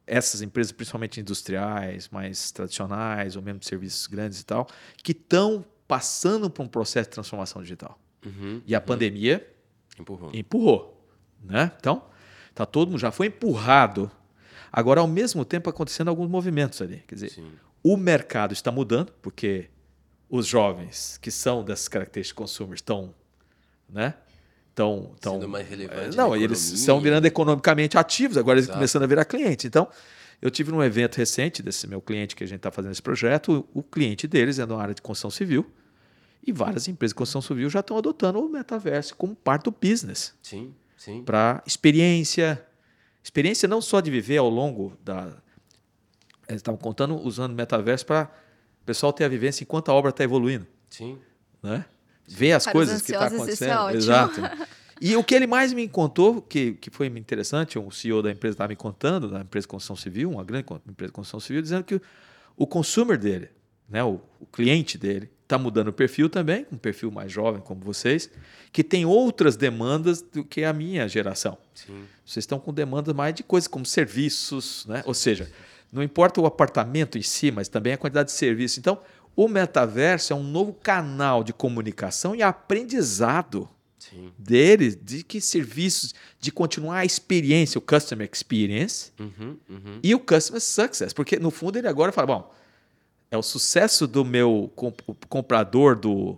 S1: essas empresas, principalmente industriais, mais tradicionais ou mesmo de serviços grandes e tal, que estão passando por um processo de transformação digital.
S2: Uhum.
S1: E a pandemia
S2: Empurrou.
S1: empurrou, né? Então, tá todo mundo já foi empurrado. Agora, ao mesmo tempo, acontecendo alguns movimentos ali. Quer dizer,
S2: Sim.
S1: o mercado está mudando, porque os jovens que são dessas características consumers estão, né? Estão, estão
S2: Sendo mais relevante
S1: Não,
S2: na
S1: eles estão virando economicamente ativos, agora eles estão
S2: Exato.
S1: começando a virar clientes. Então, eu tive num evento recente desse meu cliente que a gente está fazendo esse projeto, o cliente deles é na área de construção civil, e várias empresas de construção civil já estão adotando o metaverso como parte do business
S2: Sim, sim.
S1: para experiência. Experiência não só de viver ao longo da. Eles estavam contando usando o metaverso para o pessoal ter a vivência enquanto a obra está evoluindo.
S2: Sim.
S1: Né? Ver as
S4: Para os
S1: coisas que estão
S4: ansiosos, isso é
S1: acontecendo.
S4: ótimo.
S1: Exato. E o que ele mais me contou, que, que foi interessante, o CEO da empresa estava me contando, da empresa de construção civil, uma grande empresa de construção civil, dizendo que o, o consumer dele, né, o, o cliente dele, está mudando o perfil também, um perfil mais jovem como vocês, que tem outras demandas do que a minha geração.
S2: Sim.
S1: Vocês estão com demandas mais de coisas como serviços, né? Ou seja, não importa o apartamento em si, mas também a quantidade de serviços. Então, o metaverso é um novo canal de comunicação e aprendizado
S2: Sim.
S1: deles de que serviços, de continuar a experiência, o customer experience
S2: Uhum, uhum.
S1: e o customer success, porque no fundo ele agora fala, bom, é o sucesso do meu comp- comprador do,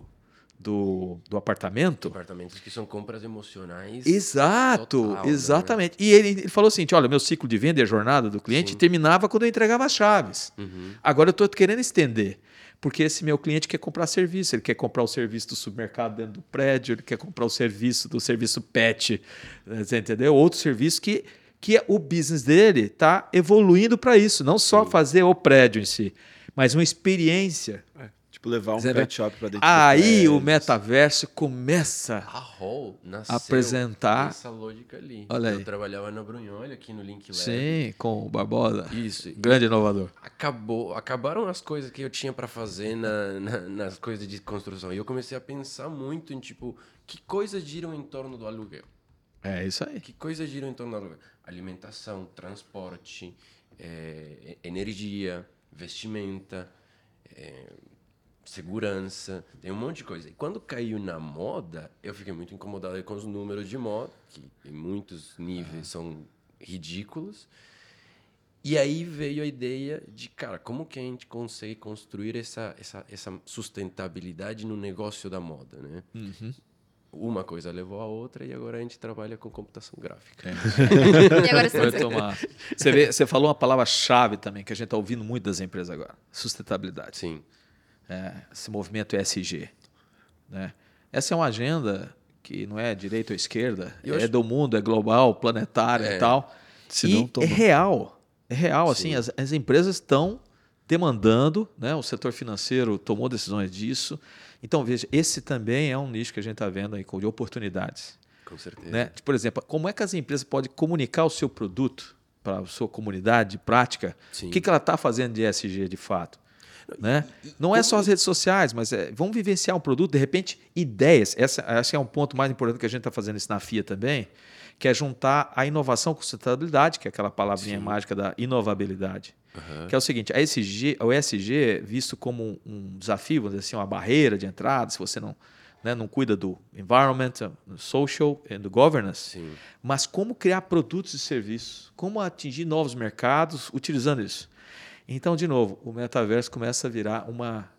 S1: do, do apartamento
S2: Apartamentos que são compras emocionais.
S1: Exato,
S2: Total, né?
S1: exatamente. E ele, ele falou assim: olha, meu ciclo de venda e a jornada do cliente
S2: Sim.
S1: terminava quando eu entregava as chaves.
S2: Uhum.
S1: Agora eu estou querendo estender. Porque esse meu cliente quer comprar serviço, ele quer comprar o serviço do supermercado dentro do prédio, ele quer comprar o serviço do serviço pet, entendeu? Outro serviço que, que o business dele está evoluindo para isso, não só fazer o prédio em si, mas uma experiência.
S3: Tipo, levar um pet shop pra dentro
S1: Aí o metaverso começa
S2: A Hall nasceu
S1: Apresentar-
S2: essa lógica ali.
S1: Olha aí.
S2: Eu trabalhava na Brunholi, aqui no Link Lab.
S1: Sim, com o Barbosa.
S2: Isso.
S1: Grande inovador.
S2: Acabou, acabaram as coisas que eu tinha para fazer na, na- nas coisas de construção. E eu comecei a pensar muito em, tipo, que coisas giram em torno do aluguel?
S1: É isso aí.
S2: Que coisas giram em torno do aluguel? Alimentação, transporte, eh, energia, vestimenta, eh, segurança, tem um monte de coisa. E quando caiu na moda, eu fiquei muito incomodado com os números de moda, que em muitos níveis são ridículos. E aí veio a ideia de, cara, como que a gente consegue construir essa, essa, essa sustentabilidade no negócio da moda, né? Uma coisa levou a outra e agora a gente trabalha com computação gráfica.
S4: E agora
S1: Vai
S4: você
S1: tomar. Você, vê, você falou uma palavra-chave também, que a gente está ouvindo muito das empresas agora: sustentabilidade.
S2: Sim,
S1: É, esse movimento ESG. Né? Essa é uma agenda que não é direita ou esquerda,
S2: Eu
S1: é
S2: acho-
S1: do mundo, é global, planetária
S2: É.
S1: e tal.
S3: Se
S1: e
S3: não, toma.
S1: é real. É real, assim,
S2: Sim.
S1: as, as empresas estão demandando, né? o setor financeiro tomou decisões disso. Então, veja, esse também é um nicho que a gente está vendo aí com de oportunidades.
S2: com certeza.
S1: Né? Por exemplo, como é que as empresas podem comunicar o seu produto para a sua comunidade de prática?
S2: Sim.
S1: O que, que ela está fazendo de ESG de fato? Né? Não é só as redes sociais, mas é, vamos vivenciar um produto, de repente, ideias. Essa, esse é um ponto mais importante que a gente está fazendo isso na FIA também, que é juntar a inovação com sustentabilidade, que é aquela palavrinha
S2: Sim.
S1: mágica da inovabilidade.
S2: Aham.
S1: Que é o seguinte, a ESG, o ESG é visto como um, desafio, vamos dizer assim, uma barreira de entrada, se você não, né, não cuida do environment, do social e do governance.
S2: Sim.
S1: Mas como criar produtos e serviços, como atingir novos mercados utilizando isso. Então, de novo, o metaverso começa a virar uma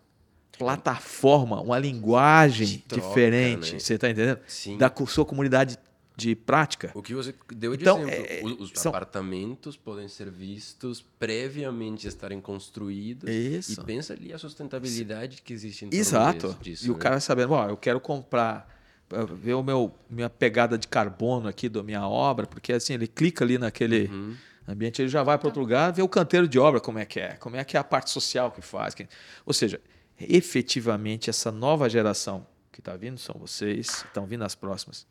S1: plataforma, uma linguagem
S2: troca,
S1: diferente,
S2: né?
S1: você está entendendo?
S2: Sim.
S1: Da sua comunidade de prática.
S2: O que você deu de
S1: Então,
S2: exemplo,
S1: é,
S2: o- os
S1: são-
S2: apartamentos podem ser vistos previamente estarem construídos
S1: Isso.
S2: e pensa ali a sustentabilidade que existe em torno
S1: Exato.
S2: disso.
S1: e o
S2: né?
S1: cara sabendo, ó, eu quero comprar, eh, ver o meu minha pegada de carbono aqui da minha obra, porque assim ele clica ali naquele
S2: Uhum.
S1: ambiente, ele já vai para outro lugar, vê o canteiro de obra como é que é, como é que é a parte social que faz, que- ou seja, efetivamente essa nova geração que está vindo são vocês, estão vindo as próximas.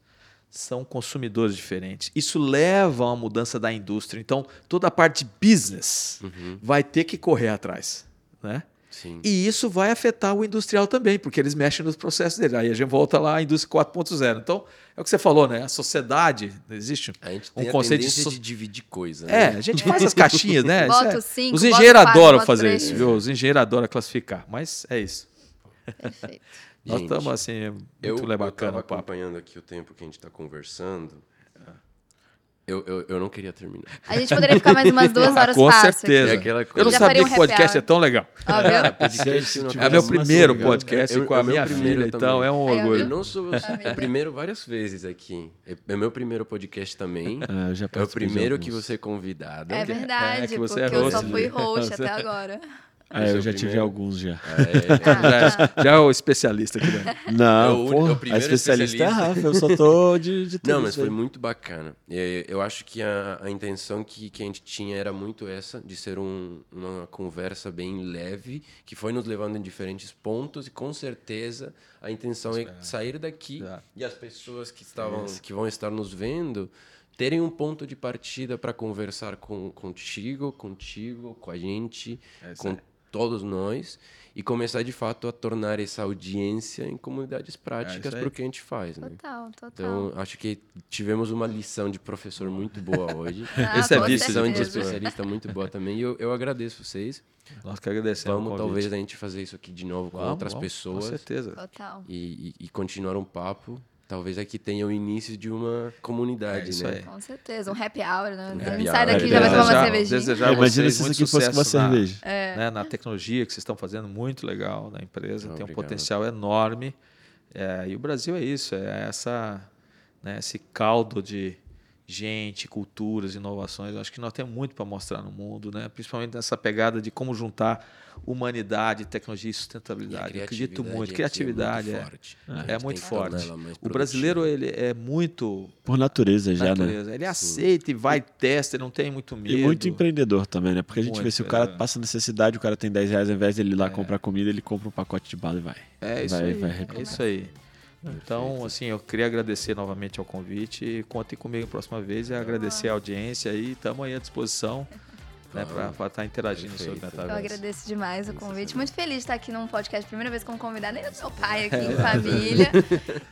S1: São consumidores diferentes. Isso leva a uma mudança da indústria. Então, toda a parte de business
S2: Uhum.
S1: vai ter que correr atrás. Né?
S2: Sim.
S1: E isso vai afetar o industrial também, porque eles mexem nos processos dele. Aí a gente volta lá à indústria 4.0. Então, é o que você falou, né? A sociedade, existe
S2: A gente
S1: um conceito de, so-
S2: de dividir coisa,
S1: É,
S2: né?
S1: a gente faz as caixinhas, né?
S4: Bota
S1: é-
S4: cinco,
S1: Os engenheiros adoram fazer
S4: três.
S1: isso, viu? Os engenheiros adoram classificar, mas é isso.
S4: Perfeito.
S1: Nós estamos assim, muito
S2: Eu, eu
S1: bacana
S2: tava
S1: o papo.
S2: acompanhando aqui o tempo que a gente tá conversando. Eu, eu, eu não queria terminar.
S4: A gente poderia ficar mais umas duas horas
S1: Com
S4: fácil.
S1: certeza.
S2: É aquela
S1: Eu não.
S4: Já
S1: sabia
S4: faria um
S1: que podcast é tão legal.
S2: Ah, podcast
S1: É meu primeiro podcast
S2: Eu-
S1: com a
S2: é
S1: minha filha, então é um orgulho.
S2: Eu não sou o primeiro várias vezes aqui. É é meu primeiro podcast também.
S3: Ah, eu já
S2: É o primeiro que você é convidada.
S4: É verdade,
S1: É, que você é
S4: porque eu só
S1: host.
S4: fui host até agora.
S3: É,
S2: é
S3: eu já tive
S2: primeiro.
S3: alguns já.
S2: É,
S1: Já, já é o especialista aqui, né?
S3: Não,
S2: É o-
S3: porra,
S2: é o
S3: a especialista é a. Rafa, eu só tô de, de tudo
S2: Não, mas
S3: isso
S2: foi
S3: aí.
S2: muito bacana. É, Eu acho que a, a intenção que, que a gente tinha era muito essa, de ser um- uma conversa bem leve, que foi nos levando em diferentes pontos, e com certeza a intenção é sair daqui e as pessoas que, estavam, que vão estar nos vendo terem um ponto de partida para conversar com, contigo, contigo, com a gente,
S1: É
S2: com. Todos nós, e começar de fato a tornar essa audiência em comunidades práticas
S1: É isso aí.
S2: para o que a gente faz. Né?
S4: Total, total.
S2: Então, acho que tivemos uma lição de professor muito boa hoje.
S4: Ah,
S1: Esse é de
S2: lição de especialista muito boa também. E eu, eu agradeço vocês.
S1: Nós que agradecemos.
S2: Vamos, talvez, a gente fazer isso aqui de novo com outras
S1: vamos,
S2: pessoas.
S1: Com certeza.
S4: Total.
S2: E, e- e continuar um papo. Talvez aqui tenha o início de uma comunidade,
S1: É isso
S2: né?
S1: aí.
S4: Com certeza. Um happy hour, né?
S2: Um
S4: a
S2: happy
S4: gente sai daqui e
S2: É,
S4: já vai tomar uma cervejinha.
S1: Desejar
S3: É, imagina se isso aqui fosse uma
S1: sucesso na-
S3: cerveja.
S1: né, na tecnologia que vocês estão fazendo muito legal na empresa,
S2: Não,
S1: tem um potencial enorme. É, e o Brasil é isso, é essa, né, esse caldo de gente, culturas, inovações. Eu acho que nós temos muito para mostrar no mundo, né? principalmente nessa pegada de como juntar humanidade, tecnologia e
S2: E
S1: sustentabilidade. Eu acredito
S2: criatividade
S1: muito.
S2: aqui
S1: Criatividade
S2: é
S1: é,
S2: muito forte.
S1: É
S2: gente
S1: muito forte. O brasileiro ele é muito
S3: Por natureza já, né?
S1: natureza. Ele aceita e vai, testa, ele não tem muito medo.
S3: E muito empreendedor também, né? Porque a gente
S1: Muito,
S3: vê se o cara
S1: é.
S3: passa necessidade, o cara tem 10 reais, ao invés dele ir lá comprar comida, ele compra um pacote de bala e vai.
S1: É isso
S3: Vai-
S1: aí.
S3: vai
S1: é isso aí. Então, assim, eu queria agradecer novamente ao convite e contem comigo a próxima vez e agradecer a audiência aí. Estamos aí à disposição né, para estar interagindo sobre
S2: Perfeito.
S4: Eu
S1: metaverso.
S4: agradeço demais o convite. Muito feliz de estar aqui num podcast, primeira vez como convidada, nem do meu pai aqui em família.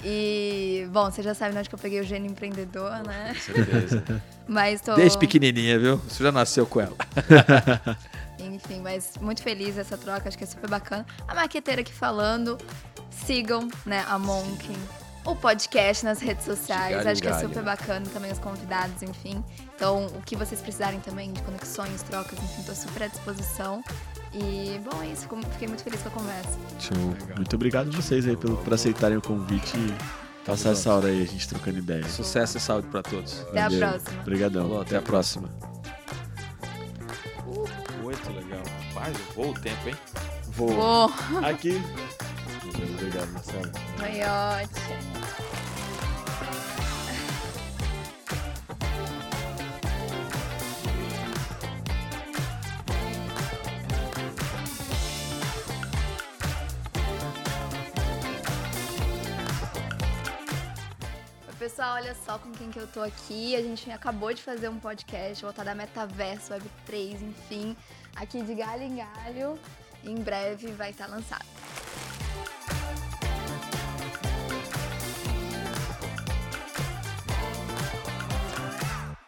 S4: E, bom, você já sabe de onde que eu peguei o gênio empreendedor, né?
S2: Com certeza.
S4: Mas tô.
S1: Desde pequenininha, viu? Você já nasceu com ela.
S4: Enfim, mas muito feliz essa troca, acho que é super bacana. A maqueteira aqui falando, sigam, né, a Monk, o podcast nas redes sociais, acho que é super bacana, também os convidados, enfim. Então, o que vocês precisarem também de conexões, trocas, enfim, tô super à disposição. E, bom, é isso, fiquei muito feliz com a conversa.
S3: Show. Muito obrigado a vocês aí pelo, por aceitarem o convite e passar essa hora aí, a gente trocando ideia.
S1: Sucesso e saúde para todos.
S4: Até a
S3: Valeu.
S4: próxima.
S3: Obrigadão.
S1: Falou,
S3: até a próxima.
S1: Muito legal. Rapaz, voa o tempo, hein?
S3: Vou.
S4: Bom,
S3: Aqui. Obrigado, Marcelo.
S4: foi ótimo. Pessoal, olha só com quem que eu tô aqui. A gente acabou de fazer um podcast voltado a Metaverso, Web3, enfim, aqui de galho em galho. Em breve vai estar lançado.